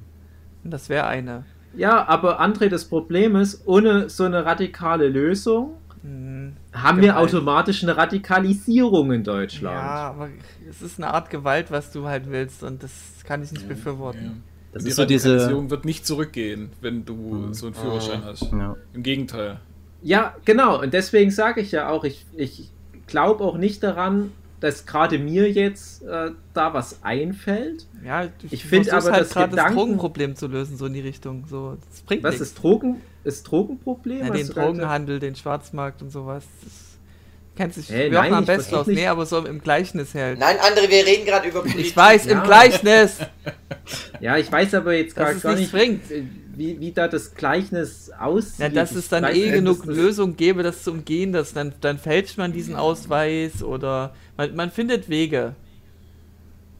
Und das wäre eine. Ja, aber André, das Problem ist, ohne so eine radikale Lösung Hm, haben wir Gewalt. automatisch eine Radikalisierung in Deutschland. Ja, aber es ist eine Art Gewalt, was du halt willst und das kann ich nicht befürworten. Das die ist so diese, wird nicht zurückgehen, wenn du so einen Führerschein hast. ja. Im Gegenteil. Ja, genau. Und deswegen sage ich ja auch, ich, ich glaube auch nicht daran, dass gerade mir jetzt äh, da was einfällt. Ja, Ich find versuchst aber halt das gerade das Gedanken- Drogenproblem zu lösen, so in die Richtung. So, das bringt Was nichts. ist Drogen? Ist Drogenproblem? Ja, den Drogenhandel, den Schwarzmarkt und sowas. Das kennst dich Hey, Jochen nein, am ich besten aus. Nee, aber so im Gleichnis halt. Nein, André, wir reden gerade über Politik. Ich weiß, im Ja. Gleichnis! gesagt? Ja, ich weiß aber jetzt gar, es gar nichts nicht, bringt. äh, wie, wie da das Gleichnis aussieht. Ja, dass es dann weiß eh genug Lösungen gäbe, das zu umgehen, dass dann, dann fälscht man diesen Ausweis oder man, man findet Wege.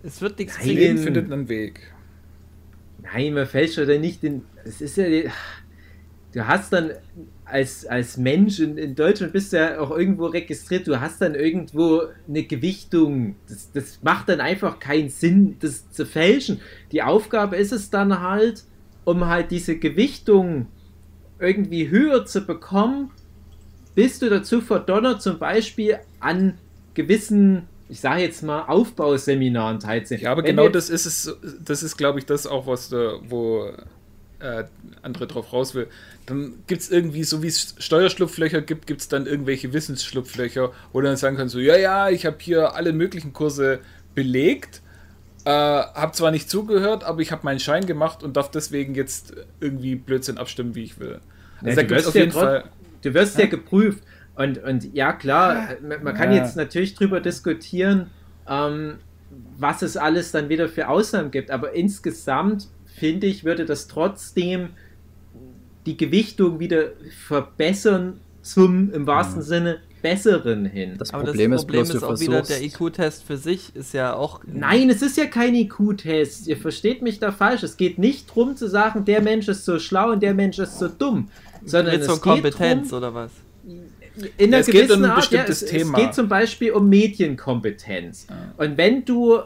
Es wird nichts Nein. Jeden findet einen Weg. Nein, man fällt schon dann nicht den. Es ist ja. die- Du hast dann als, als Mensch in, in Deutschland bist du ja auch irgendwo registriert, du hast dann irgendwo eine Gewichtung. Das, das macht dann einfach keinen Sinn, das zu fälschen. Die Aufgabe ist es dann halt, um halt diese Gewichtung irgendwie höher zu bekommen, bist du dazu verdonnert, zum Beispiel an gewissen, ich sage jetzt mal, Aufbauseminaren teilzunehmen. Ja, aber Wenn genau das ist es, das ist, glaube ich, das auch, was da, wo äh, andere drauf raus will. Dann gibt es irgendwie, so wie es Steuerschlupflöcher gibt, gibt es dann irgendwelche Wissensschlupflöcher, wo du dann sagen kannst, so, ja, ja, ich habe hier alle möglichen Kurse belegt, Äh, hab zwar nicht zugehört, aber ich habe meinen Schein gemacht und darf deswegen jetzt irgendwie Blödsinn abstimmen, wie ich will. Also ja, du, wirst ja trot, du wirst ja, ja geprüft. Und, und ja, klar, man kann jetzt natürlich drüber diskutieren, ähm, was es alles dann wieder für Ausnahmen gibt. Aber insgesamt finde ich, würde das trotzdem die Gewichtung wieder verbessern zum, im wahrsten ja. Sinne, besseren hin. Das Aber Problem, das Problem ist, bloß, ist auch wieder, der IQ-Test für sich ist ja auch. Nein, es ist ja kein IQ-Test. Ihr versteht mich da falsch. Es geht nicht darum zu sagen, der Mensch ist so schlau und der Mensch ist so dumm. Sondern Mit so es Kompetenz drum, oder was? In einer ja, gewissen um Art, ja, es, es, geht zum Beispiel um Medienkompetenz. Ja. Und wenn du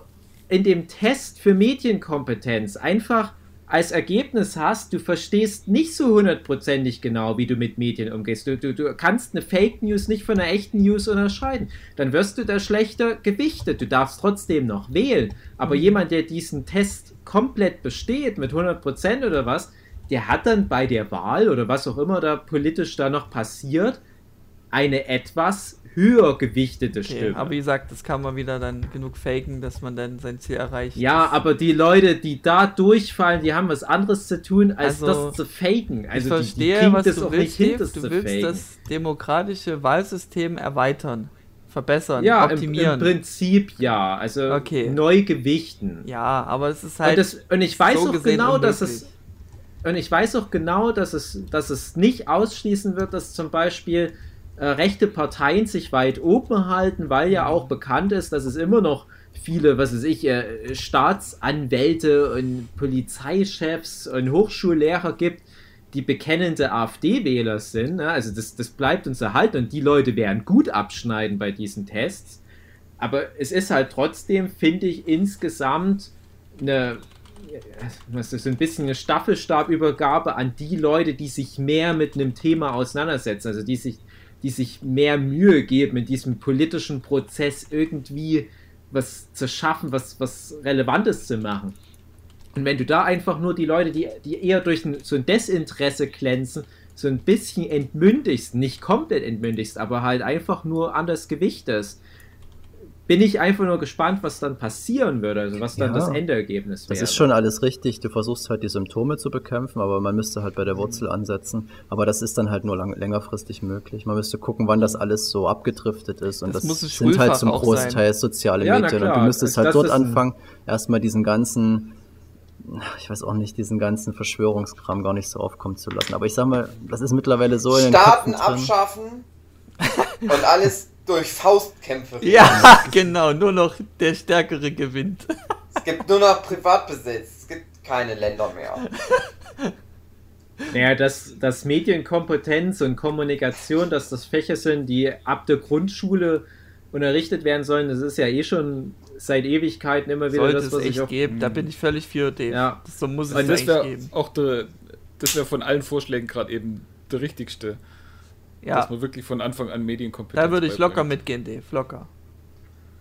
in dem Test für Medienkompetenz einfach als Ergebnis hast, du verstehst nicht so hundertprozentig genau, wie du mit Medien umgehst. Du, du, du kannst eine Fake News nicht von einer echten News unterscheiden. Dann wirst du da schlechter gewichtet. Du darfst trotzdem noch wählen. Aber mhm. jemand, der diesen Test komplett besteht, mit 100% oder was, der hat dann bei der Wahl oder was auch immer da politisch da noch passiert, eine etwas höher gewichtete okay, Stimme. Aber wie gesagt, das kann man wieder dann genug faken, dass man dann sein Ziel erreicht. Ja, aber die Leute, die da durchfallen, die haben was anderes zu tun, als also, das zu faken. Also ich verstehe, die, die was du willst, hin, das Du willst faken. das demokratische Wahlsystem erweitern, verbessern, ja, optimieren. Im, im Prinzip ja. Also okay. neu gewichten. Ja, aber es ist halt. Und, das, und ich weiß so auch genau, unmöglich. dass es. Und ich weiß auch genau, dass es, dass es nicht ausschließen wird, dass zum Beispiel äh, rechte Parteien sich weit oben halten, weil ja auch bekannt ist, dass es immer noch viele, was weiß ich, äh, Staatsanwälte und Polizeichefs und Hochschullehrer gibt, die bekennende AfD-Wähler sind. Ne? Also das, das bleibt uns erhalten und die Leute werden gut abschneiden bei diesen Tests. Aber es ist halt trotzdem, finde ich, insgesamt eine, was ist, ein bisschen eine Staffelstabübergabe an die Leute, die sich mehr mit einem Thema auseinandersetzen, also die sich die sich mehr Mühe geben, in diesem politischen Prozess irgendwie was zu schaffen, was, was Relevantes zu machen. Und wenn du da einfach nur die Leute, die, die eher durch ein, so ein Desinteresse glänzen, so ein bisschen entmündigst, nicht komplett entmündigst, aber halt einfach nur anders gewichtest, bin ich einfach nur gespannt, was dann passieren würde, also was dann ja, das Endergebnis wäre. Das ist schon alles richtig. Du versuchst halt die Symptome zu bekämpfen, aber man müsste halt bei der Wurzel ansetzen. Aber das ist dann halt nur lang, längerfristig möglich. Man müsste gucken, wann das alles so abgedriftet ist. Und das, das sind halt zum Großteil sein. soziale ja, Medien. Und du müsstest halt das dort anfangen, erstmal diesen ganzen, ich weiß auch nicht, diesen ganzen Verschwörungskram gar nicht so aufkommen zu lassen. Aber ich sag mal, das ist mittlerweile so in den Staaten abschaffen und alles durch Faustkämpfe. Ja, genau, nur noch der Stärkere gewinnt. Es gibt nur noch Privatbesitz, es gibt keine Länder mehr. Naja, dass, dass Medienkompetenz und Kommunikation, dass das Fächer sind, die ab der Grundschule unterrichtet werden sollen, das ist ja eh schon seit Ewigkeiten immer wieder Sollte das, was es echt ich auch, geben. Da bin ich völlig für Dave. Ja. Das, so muss es und das geben. Auch der, das wäre von allen Vorschlägen gerade eben der richtigste. Ja. Dass man wirklich von Anfang an Medienkompetenz Da würde ich locker mitgehen, Dave, locker.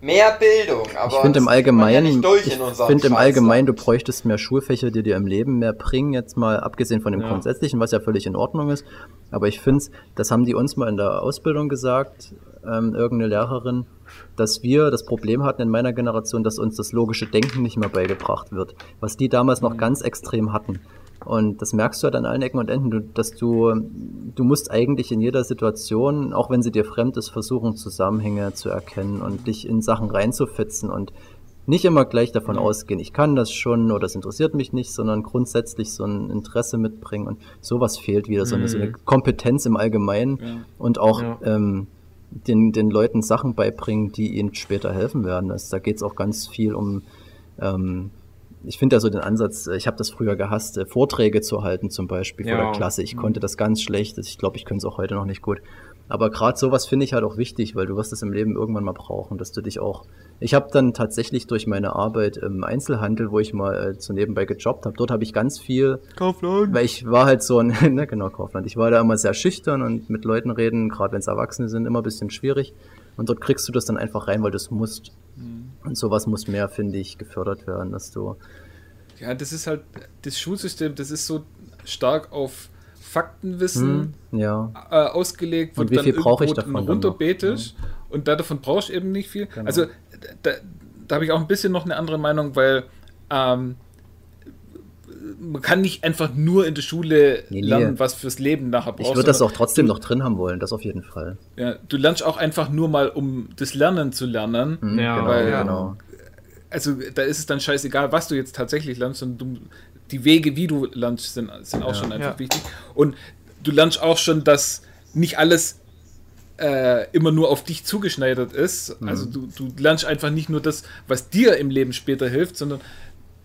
Mehr Bildung, aber ich finde im Allgemeinen, ja ich finde im Allgemeinen, du bräuchtest mehr Schulfächer, die dir im Leben mehr bringen, jetzt mal abgesehen von dem ja. Grundsätzlichen, was ja völlig in Ordnung ist. Aber ich finde, das haben die uns mal in der Ausbildung gesagt, ähm, irgendeine Lehrerin, dass wir das Problem hatten in meiner Generation, dass uns das logische Denken nicht mehr beigebracht wird, was die damals noch mhm. ganz extrem hatten. Und das merkst du halt an allen Ecken und Enden, dass du, du musst eigentlich in jeder Situation, auch wenn sie dir fremd ist, versuchen, Zusammenhänge zu erkennen und dich in Sachen reinzufitzen und nicht immer gleich davon mhm. ausgehen, ich kann das schon oder es interessiert mich nicht, sondern grundsätzlich so ein Interesse mitbringen und sowas fehlt wieder, so, eine, so eine mhm. Kompetenz im Allgemeinen ja. und auch ja. ähm, den, den Leuten Sachen beibringen, die ihnen später helfen werden. Das, da geht es auch ganz viel um ähm, ich finde ja so den Ansatz, äh, ich habe das früher gehasst, äh, Vorträge zu halten zum Beispiel ja. vor der Klasse. Ich konnte das ganz schlecht. Ich glaube, ich könnte es auch heute noch nicht gut. Aber gerade sowas finde ich halt auch wichtig, weil du wirst es im Leben irgendwann mal brauchen, dass du dich auch. Ich habe dann tatsächlich durch meine Arbeit im Einzelhandel, wo ich mal äh, zu nebenbei gejobbt habe, dort habe ich ganz viel. Kaufland. Weil ich war halt so ein, ne, genau, Kaufland. Ich war da immer sehr schüchtern und mit Leuten reden, gerade wenn es Erwachsene sind, immer ein bisschen schwierig. Und dort kriegst du das dann einfach rein, weil du es musst. Mhm. Und sowas muss mehr, finde ich, gefördert werden, dass du. Ja, das ist halt, das Schulsystem, das ist so stark auf Faktenwissen hm, ja. äh, ausgelegt, wo und wie viel brauche ich davon runterbetest ja. und da davon brauchst du eben nicht viel. Genau. Also da, da habe ich auch ein bisschen noch eine andere Meinung, weil ähm, man kann nicht einfach nur in der Schule Nee, nee. lernen, was fürs Leben nachher brauchst. Ich würde das auch trotzdem noch drin haben wollen, das auf jeden Fall. Ja, du lernst auch einfach nur mal, um das Lernen zu lernen. Mhm, Ja, genau, weil- genau. Also da ist es dann scheißegal, was du jetzt tatsächlich lernst, sondern du, die Wege, wie du lernst, sind, sind auch Ja. schon einfach Ja. wichtig. Und du lernst auch schon, dass nicht alles äh, immer nur auf dich zugeschneidert ist. Also du, du lernst einfach nicht nur das, was dir im Leben später hilft, sondern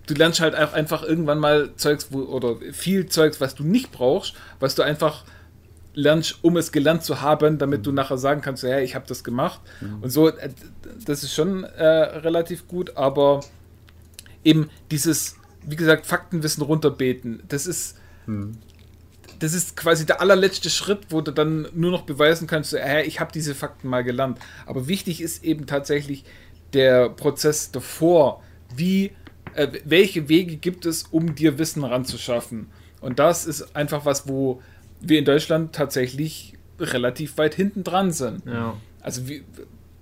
du lernst halt auch einfach irgendwann mal Zeugs, wo, oder viel Zeugs, was du nicht brauchst, was du einfach lernst, um es gelernt zu haben, damit du nachher sagen kannst, ja, ich habe das gemacht. Und so, äh, das ist schon äh, relativ gut, aber eben dieses, wie gesagt, Faktenwissen runterbeten, das ist, das ist quasi der allerletzte Schritt, wo du dann nur noch beweisen kannst, äh, ich habe diese Fakten mal gelernt. Aber wichtig ist eben tatsächlich der Prozess davor, wie, äh, welche Wege gibt es, um dir Wissen ranzuschaffen. Und das ist einfach was, wo wir in Deutschland tatsächlich relativ weit hinten dran sind. Ja. Also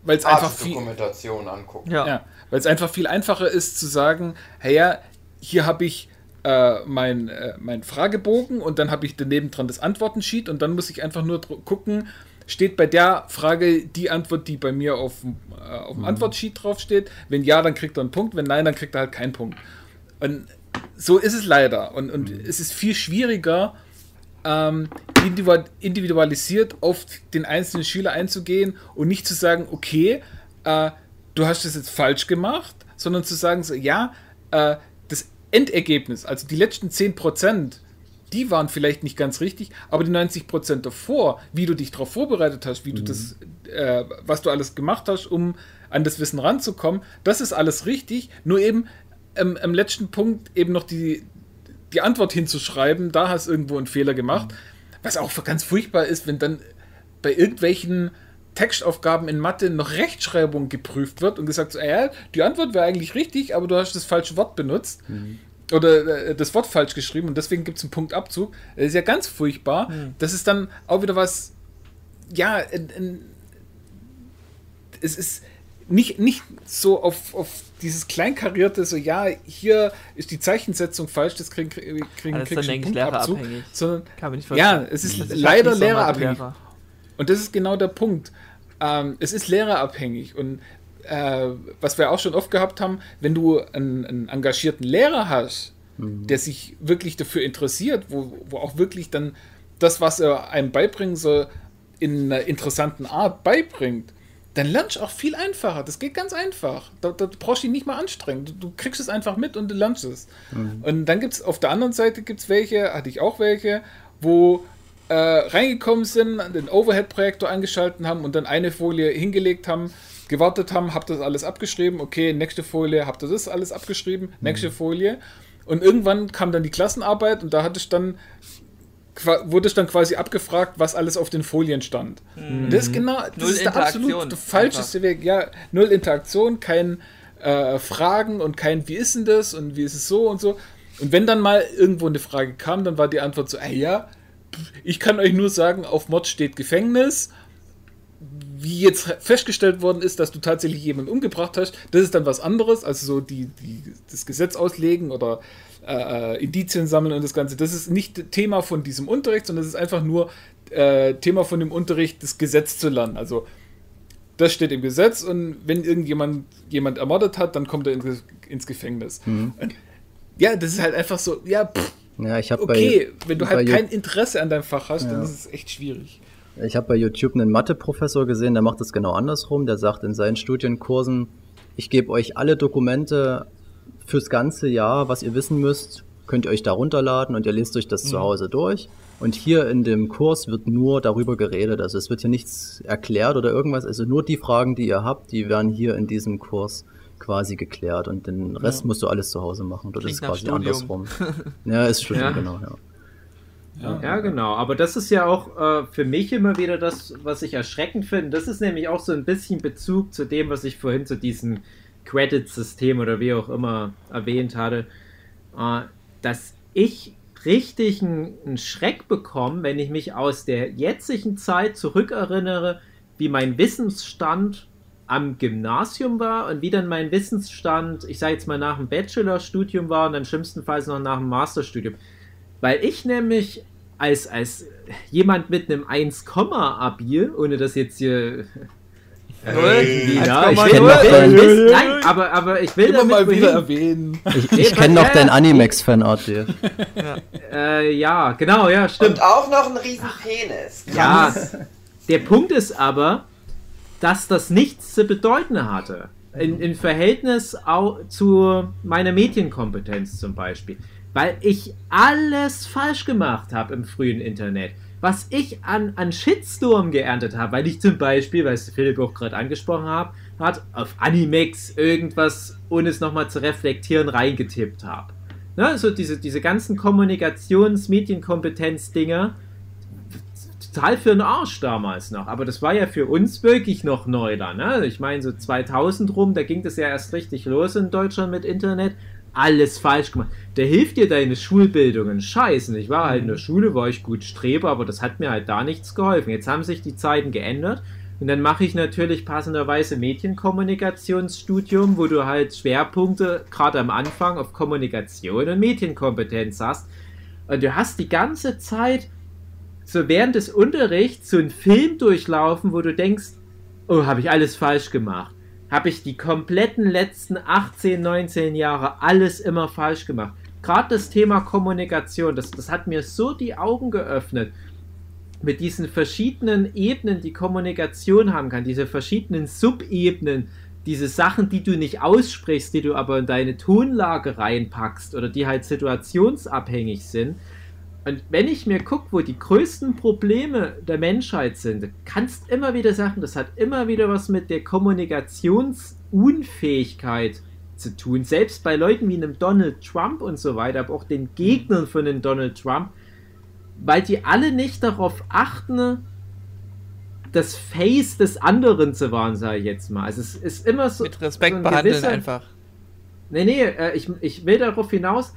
weil es einfach viel, Dokumentation angucken. Ja. ja, weil es einfach viel einfacher ist zu sagen, hey ja, hier habe ich äh, mein, äh, mein Fragebogen und dann habe ich daneben dran das Antwortensheet und dann muss ich einfach nur gucken, steht bei der Frage die Antwort, die bei mir auf, dem, äh, auf dem Antwortsheet draufsteht. Wenn ja, dann kriegt er einen Punkt, wenn nein, dann kriegt er halt keinen Punkt. Und so ist es leider. Und, und es ist viel schwieriger, ähm, individu- individualisiert auf den einzelnen Schüler einzugehen und nicht zu sagen, okay, äh, du hast das jetzt falsch gemacht, sondern zu sagen, so, ja, äh, das Endergebnis, also die letzten 10%, die waren vielleicht nicht ganz richtig, aber die 90% davor, wie du dich darauf vorbereitet hast, wie du das, äh, was du alles gemacht hast, um an das Wissen ranzukommen, das ist alles richtig, nur eben ähm, am letzten Punkt eben noch die, die Antwort hinzuschreiben, da hast du irgendwo einen Fehler gemacht. Was auch ganz furchtbar ist, wenn dann bei irgendwelchen Textaufgaben in Mathe noch Rechtschreibung geprüft wird und gesagt, so, ja, die Antwort wäre eigentlich richtig, aber du hast das falsche Wort benutzt. Oder äh, das Wort falsch geschrieben und deswegen gibt es einen Punktabzug. Das ist ja ganz furchtbar. Das ist dann auch wieder was, ja, in, in, es ist nicht, nicht so auf, auf dieses kleinkarierte, so ja, hier ist die Zeichensetzung falsch, das kriegen kriegen, kriegen Alles dann, kriegst Punktabzug, lehrerabhängig. sondern ja, es ist Das ist leider so lehrerabhängig. Mathelehrer. Und das ist genau der Punkt. Ähm, es ist lehrerabhängig. Und äh, was wir auch schon oft gehabt haben, wenn du einen, einen engagierten Lehrer hast, der sich wirklich dafür interessiert, wo, wo auch wirklich dann das, was er einem beibringen soll, in einer interessanten Art beibringt, dann lernst du auch viel einfacher. Das geht ganz einfach. Da, da brauchst du dich nicht mal anstrengen. Du, du kriegst es einfach mit und du lernst es. Und dann gibt es auf der anderen Seite gibt's welche, hatte ich auch welche, wo äh, reingekommen sind, den Overhead-Projektor angeschalten haben und dann eine Folie hingelegt haben, gewartet haben, habt das alles abgeschrieben, okay, nächste Folie, habt ihr das alles abgeschrieben, nächste Folie. Und irgendwann kam dann die Klassenarbeit und da hatte ich dann wurde ich dann quasi abgefragt, was alles auf den Folien stand. Und das ist genau, das Null ist der absolut falscheste Weg. Ja, null Interaktion, kein äh, Fragen und kein Wie ist denn das und wie ist es so und so. Und wenn dann mal irgendwo eine Frage kam, dann war die Antwort so, ey, ja, pff, ich kann euch nur sagen, auf Mod steht Gefängnis. Wie jetzt festgestellt worden ist, dass du tatsächlich jemanden umgebracht hast, das ist dann was anderes, also so die, die das Gesetz auslegen oder äh, Indizien sammeln und das Ganze. Das ist nicht Thema von diesem Unterricht, sondern es ist einfach nur äh, Thema von dem Unterricht, das Gesetz zu lernen. Also das steht im Gesetz und wenn irgendjemand jemand ermordet hat, dann kommt er ins, ins Gefängnis. Und, ja, das ist halt einfach so, ja, pff, Ja, ich habe okay, bei, wenn du halt kein Interesse an deinem Fach hast, dann Ja. ist es echt schwierig. Ich habe bei YouTube einen Mathe-Professor gesehen, der macht das genau andersrum. Der sagt in seinen Studienkursen, ich gebe euch alle Dokumente fürs ganze Jahr, was ihr wissen müsst, könnt ihr euch da runterladen und ihr lest euch das zu Hause durch. Und hier in dem Kurs wird nur darüber geredet. Also es wird hier nichts erklärt oder irgendwas. Also nur die Fragen, die ihr habt, die werden hier in diesem Kurs quasi geklärt. Und den Rest musst du alles zu Hause machen. Dort ist Klingt quasi andersrum. Ja, ist Studium, Ja. genau. Ja. Ja, genau. Aber das ist ja auch äh, für mich immer wieder das, was ich erschreckend finde. Das ist nämlich auch so ein bisschen Bezug zu dem, was ich vorhin zu diesem Credit-System oder wie auch immer erwähnt hatte, äh, dass ich richtig einen Schreck bekomme, wenn ich mich aus der jetzigen Zeit zurückerinnere, wie mein Wissensstand am Gymnasium war und wie dann mein Wissensstand, ich sage jetzt mal nach dem Bachelorstudium war und dann schlimmstenfalls noch nach dem Masterstudium. Weil ich nämlich als, als jemand mit einem 1-Abi, ohne das jetzt hier ja, ich 1,0? will, noch will, dein- will, nein, aber, aber ich will Immer damit mal wieder erwähnen. Ich, ich kenne ja, noch dein ja. Animex-Fanart, Dave. Äh, ja, genau, ja, stimmt. Und auch noch ein riesen Penis. Ja, Krass. der Punkt ist aber, dass das nichts zu bedeuten hatte. In, in Verhältnis au, zu meiner Medienkompetenz zum Beispiel. Weil ich alles falsch gemacht habe im frühen Internet. Was ich an, an Shitstorm geerntet habe, weil ich zum Beispiel, weil es Philipp auch gerade angesprochen hat, hat, auf Animex irgendwas, ohne es nochmal zu reflektieren, reingetippt habe. Ne, so diese, diese ganzen Kommunikations-Medienkompetenz-Dinger, total für den Arsch damals noch. Aber das war ja für uns wirklich noch neu da. Ne? Ich meine, so 2000 rum, da ging das ja erst richtig los in Deutschland mit Internet. Alles falsch gemacht. Da hilft dir deine Schulbildung ein Scheiß. Und ich war halt in der Schule, war ich gut Streber, aber das hat mir halt da nichts geholfen. Jetzt haben sich die Zeiten geändert. Und dann mache ich natürlich passenderweise Medienkommunikationsstudium, wo du halt Schwerpunkte gerade am Anfang auf Kommunikation und Medienkompetenz hast. Und du hast die ganze Zeit so während des Unterrichts so einen Film durchlaufen, wo du denkst, oh, habe ich alles falsch gemacht. Habe ich die kompletten letzten 18, 19 Jahre alles immer falsch gemacht. Gerade das Thema Kommunikation, das, das hat mir so die Augen geöffnet. Mit diesen verschiedenen Ebenen, die Kommunikation haben kann, diese verschiedenen Subebenen, diese Sachen, die du nicht aussprichst, die du aber in deine Tonlage reinpackst oder die halt situationsabhängig sind. Und wenn ich mir gucke, wo die größten Probleme der Menschheit sind, kannst immer wieder sagen, das hat immer wieder was mit der Kommunikationsunfähigkeit zu tun. Selbst bei Leuten wie einem Donald Trump und so weiter, aber auch den Gegnern von dem Donald Trump, weil die alle nicht darauf achten, das Face des anderen zu wahren, sage ich jetzt mal. Also es ist immer so. Mit Respekt so ein behandeln gewisser- einfach. Nee, nee, äh, ich, ich will darauf hinaus,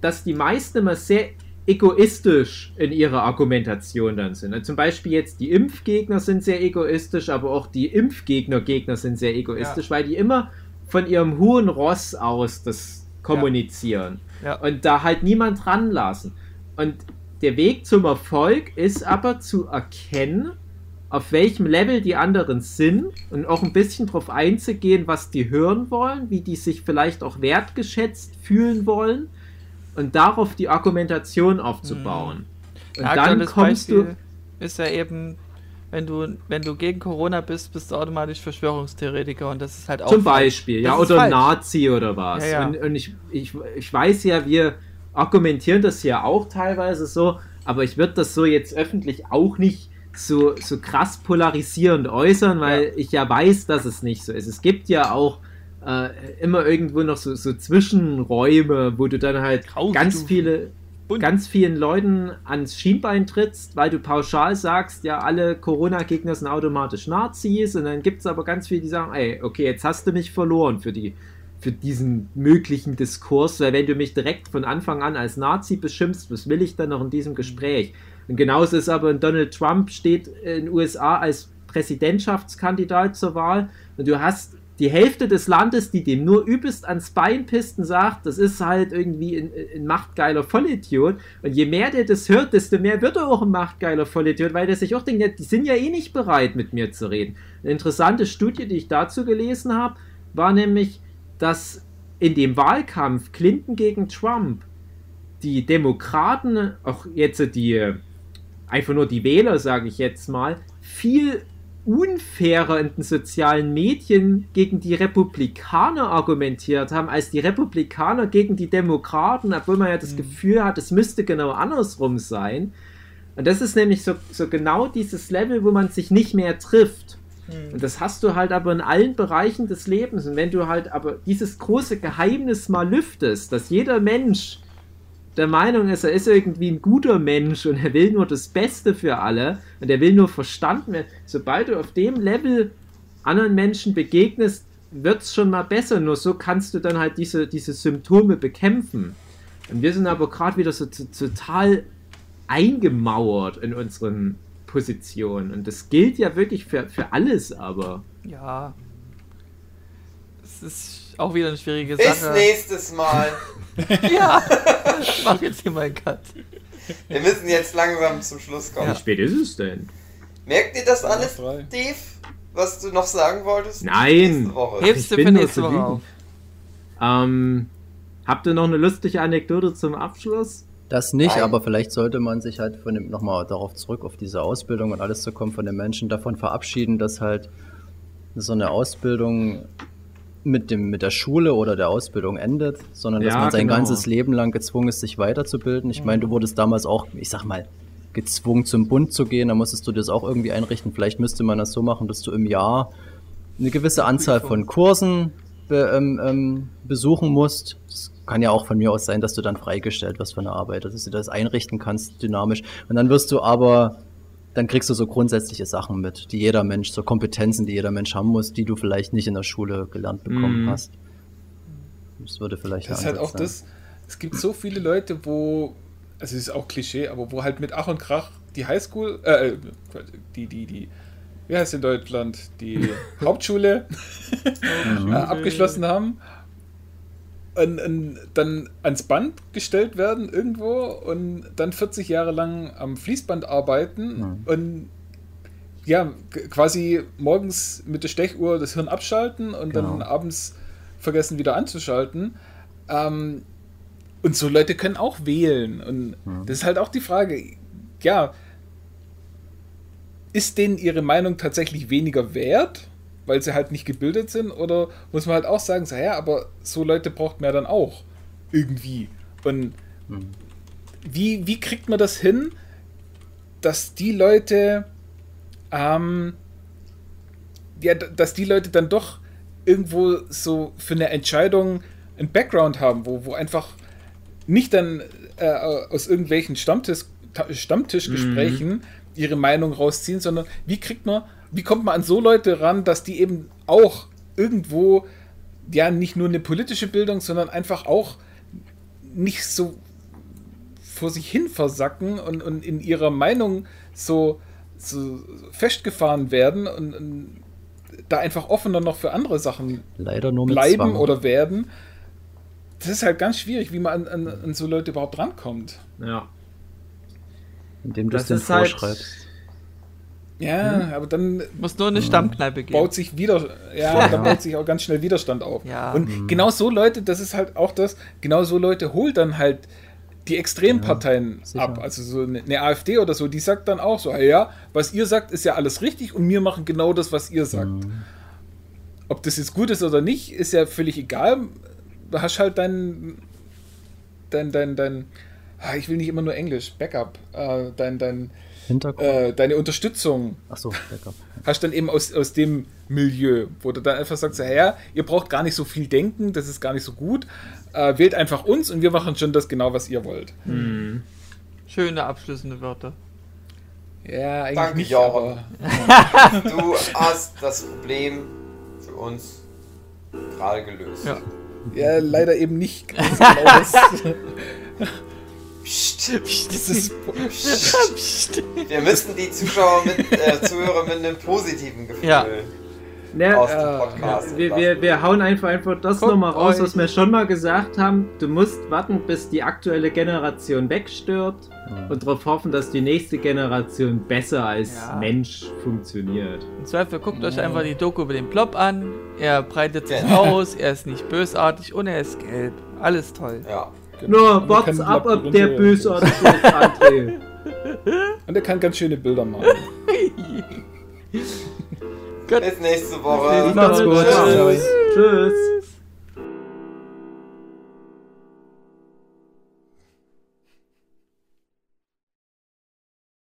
dass die meisten immer sehr egoistisch in ihrer Argumentation dann sind. Also Zum Beispiel jetzt die Impfgegner sind sehr egoistisch, aber auch die Impfgegner-Gegner sind sehr egoistisch, weil die immer von ihrem hohen Ross aus das kommunizieren Ja. und da halt niemand ranlassen. Und der Weg zum Erfolg ist aber zu erkennen, auf welchem Level die anderen sind und auch ein bisschen drauf einzugehen, was die hören wollen, wie die sich vielleicht auch wertgeschätzt fühlen wollen und darauf die Argumentation aufzubauen. Und Ja, dann kommst Beispiel du. ist ja eben, wenn du, wenn du gegen Corona bist, bist du automatisch Verschwörungstheoretiker und das ist halt auch. Zum Beispiel, ja, oder falsch. Nazi oder was. Ja, ja. Und, und ich, ich, ich weiß ja, wir argumentieren das ja auch teilweise so, aber ich würde das so jetzt öffentlich auch nicht so, so krass polarisierend äußern, weil Ja. ich ja weiß, dass es nicht so ist. Es gibt ja auch äh, immer irgendwo noch so, so Zwischenräume, wo du dann halt Graustufen. ganz viele Bunt. ganz vielen Leuten ans Schienbein trittst, weil du pauschal sagst, ja, alle Corona-Gegner sind automatisch Nazis und dann gibt es aber ganz viele, die sagen, ey, okay, jetzt hast du mich verloren für die für diesen möglichen Diskurs, weil wenn du mich direkt von Anfang an als Nazi beschimpfst, was will ich dann noch in diesem Gespräch? Und genauso ist aber Donald Trump steht in den USA als Präsidentschaftskandidat zur Wahl und du hast die Hälfte des Landes, die dem nur übelst ans Bein pisst und sagt, das ist halt irgendwie ein, ein machtgeiler Vollidiot. Und je mehr der das hört, desto mehr wird er auch ein machtgeiler Vollidiot, weil der sich auch denkt, die sind ja eh nicht bereit, mit mir zu reden. Eine interessante Studie, die ich dazu gelesen habe, war nämlich, dass in dem Wahlkampf Clinton gegen Trump die Demokraten, auch jetzt die, äh, einfach nur die Wähler, sage ich jetzt mal, viel unfairer in den sozialen Medien gegen die Republikaner argumentiert haben, als die Republikaner gegen die Demokraten, obwohl man ja das Gefühl hat, es müsste genau andersrum sein. Und das ist nämlich so, so genau dieses Level, wo man sich nicht mehr trifft. Und das hast du halt aber in allen Bereichen des Lebens. Und wenn du halt aber dieses große Geheimnis mal lüftest, dass jeder Mensch der Meinung ist, er ist irgendwie ein guter Mensch und er will nur das Beste für alle und er will nur verstanden werden. Sobald du auf dem Level anderen Menschen begegnest, wird es schon mal besser. Nur so kannst du dann halt diese, diese Symptome bekämpfen. Und wir sind aber gerade wieder so total eingemauert in unseren Positionen. Und das gilt ja wirklich für, für alles, aber. Ja, das ist auch wieder eine schwierige Bis Sache. nächstes Mal. Ja, ich mach jetzt hier mal einen Cut. Wir müssen jetzt langsam zum Schluss kommen. Wie spät ist es denn? Merkt ihr das alles, frei. Dave? Was du noch sagen wolltest? Nein. Hebst Ich du bin für nächste Woche auf. Ähm, habt ihr noch eine lustige Anekdote zum Abschluss? Das nicht, Nein. aber vielleicht sollte man sich halt von dem nochmal darauf zurück, auf diese Ausbildung und alles zu kommen, von den Menschen davon verabschieden, dass halt so eine Ausbildung mit dem, mit der Schule oder der Ausbildung endet, sondern dass Ja, man sein genau. ganzes Leben lang gezwungen ist, sich weiterzubilden. Ich meine, du wurdest damals auch, ich sag mal, gezwungen zum Bund zu gehen, da musstest du das auch irgendwie einrichten. Vielleicht müsste man das so machen, dass du im Jahr eine gewisse Anzahl von Kursen be, ähm, ähm, besuchen musst. Das kann ja auch von mir aus sein, dass du dann freigestellt wirst von der Arbeit, dass du das einrichten kannst, dynamisch. Und dann wirst du aber, dann kriegst du so grundsätzliche Sachen mit, die jeder Mensch, so Kompetenzen, die jeder Mensch haben muss, die du vielleicht nicht in der Schule gelernt bekommen Mhm. hast. Das würde vielleicht Das ist halt auch Ansatz das. Es gibt so viele Leute, wo, also es ist auch Klischee, aber wo halt mit Ach und Krach die Highschool, äh, die, die, die, wie heißt in Deutschland, die Hauptschule äh, abgeschlossen haben und, und dann ans Band gestellt werden irgendwo und dann 40 Jahre lang am Fließband arbeiten Mhm. und ja, quasi morgens mit der Stechuhr das Hirn abschalten und dann Genau. abends vergessen wieder anzuschalten. Ähm, und so Leute können auch wählen. Und Mhm. das ist halt auch die Frage, ja, ist denen ihre Meinung tatsächlich weniger wert, weil sie halt nicht gebildet sind? Oder muss man halt auch sagen, so, ja, aber so Leute braucht man ja dann auch irgendwie. Und Mhm. wie, wie kriegt man das hin, dass die Leute, ähm, ja, dass die Leute dann doch irgendwo so für eine Entscheidung einen Background haben, wo, wo einfach nicht dann äh, aus irgendwelchen Stammtisch, Ta- Stammtischgesprächen ihre Meinung rausziehen, sondern wie kriegt man, wie kommt man an so Leute ran, dass die eben auch irgendwo ja nicht nur eine politische Bildung, sondern einfach auch nicht so vor sich hin versacken und, und in ihrer Meinung so, so festgefahren werden und, und da einfach offener noch für andere Sachen Leider nur mit bleiben Zwang. oder werden. Das ist halt ganz schwierig, wie man an, an, an so Leute überhaupt rankommt. Ja. indem du es Das denen ist halt. Ja, aber dann Muss nur in eine Stammkneipe gehen. baut sich wieder, ja, dann baut sich auch ganz schnell Widerstand auf. Ja. Und genau so Leute, das ist halt auch das, genau so Leute holt dann halt die Extremparteien sicher. ab. Also so eine, eine AfD oder so, die sagt dann auch so, "Ah ja, was ihr sagt, ist ja alles richtig und wir machen genau das, was ihr sagt. Ob das jetzt gut ist oder nicht, ist ja völlig egal. Du hast halt dein, dein, dein, dein, ah, ich will nicht immer nur Englisch, Backup, äh, dein, dein, Hintergrund. äh, deine Unterstützung Achso, Backup. hast dann eben aus, aus dem Milieu, wo du dann einfach sagst, so, ja, ihr braucht gar nicht so viel denken, das ist gar nicht so gut. Äh, wählt einfach uns und wir machen schon das genau, was ihr wollt. Mhm. Schöne abschließende Wörter. Ja, eigentlich Danke, nicht, Jochen. aber Du hast das Problem für uns gerade gelöst. Ja. ja, leider eben nicht ganz genau Psst, das ist, psst. Wir müssen die Zuschauer mit, äh, Zuhörer mit einem positiven Gefühl Ja. Ne, aus dem Ja, Podcast wir, wir, wir hauen einfach, einfach das nochmal raus, euch- was wir schon mal gesagt haben. Du musst warten, bis die aktuelle Generation wegstirbt und darauf hoffen, dass die nächste Generation besser als Ja. Mensch funktioniert. Im Zweifel guckt euch einfach die Doku über den Plop an. Er breitet sich Genau. aus, er ist nicht bösartig und er ist gelb. Alles toll. Ja. Nur wart's kann ab, ob der bösartig ist, André. Und er kann ganz schöne Bilder machen. Bis nächste Woche. Macht's gut. Tschüss. Tschüss.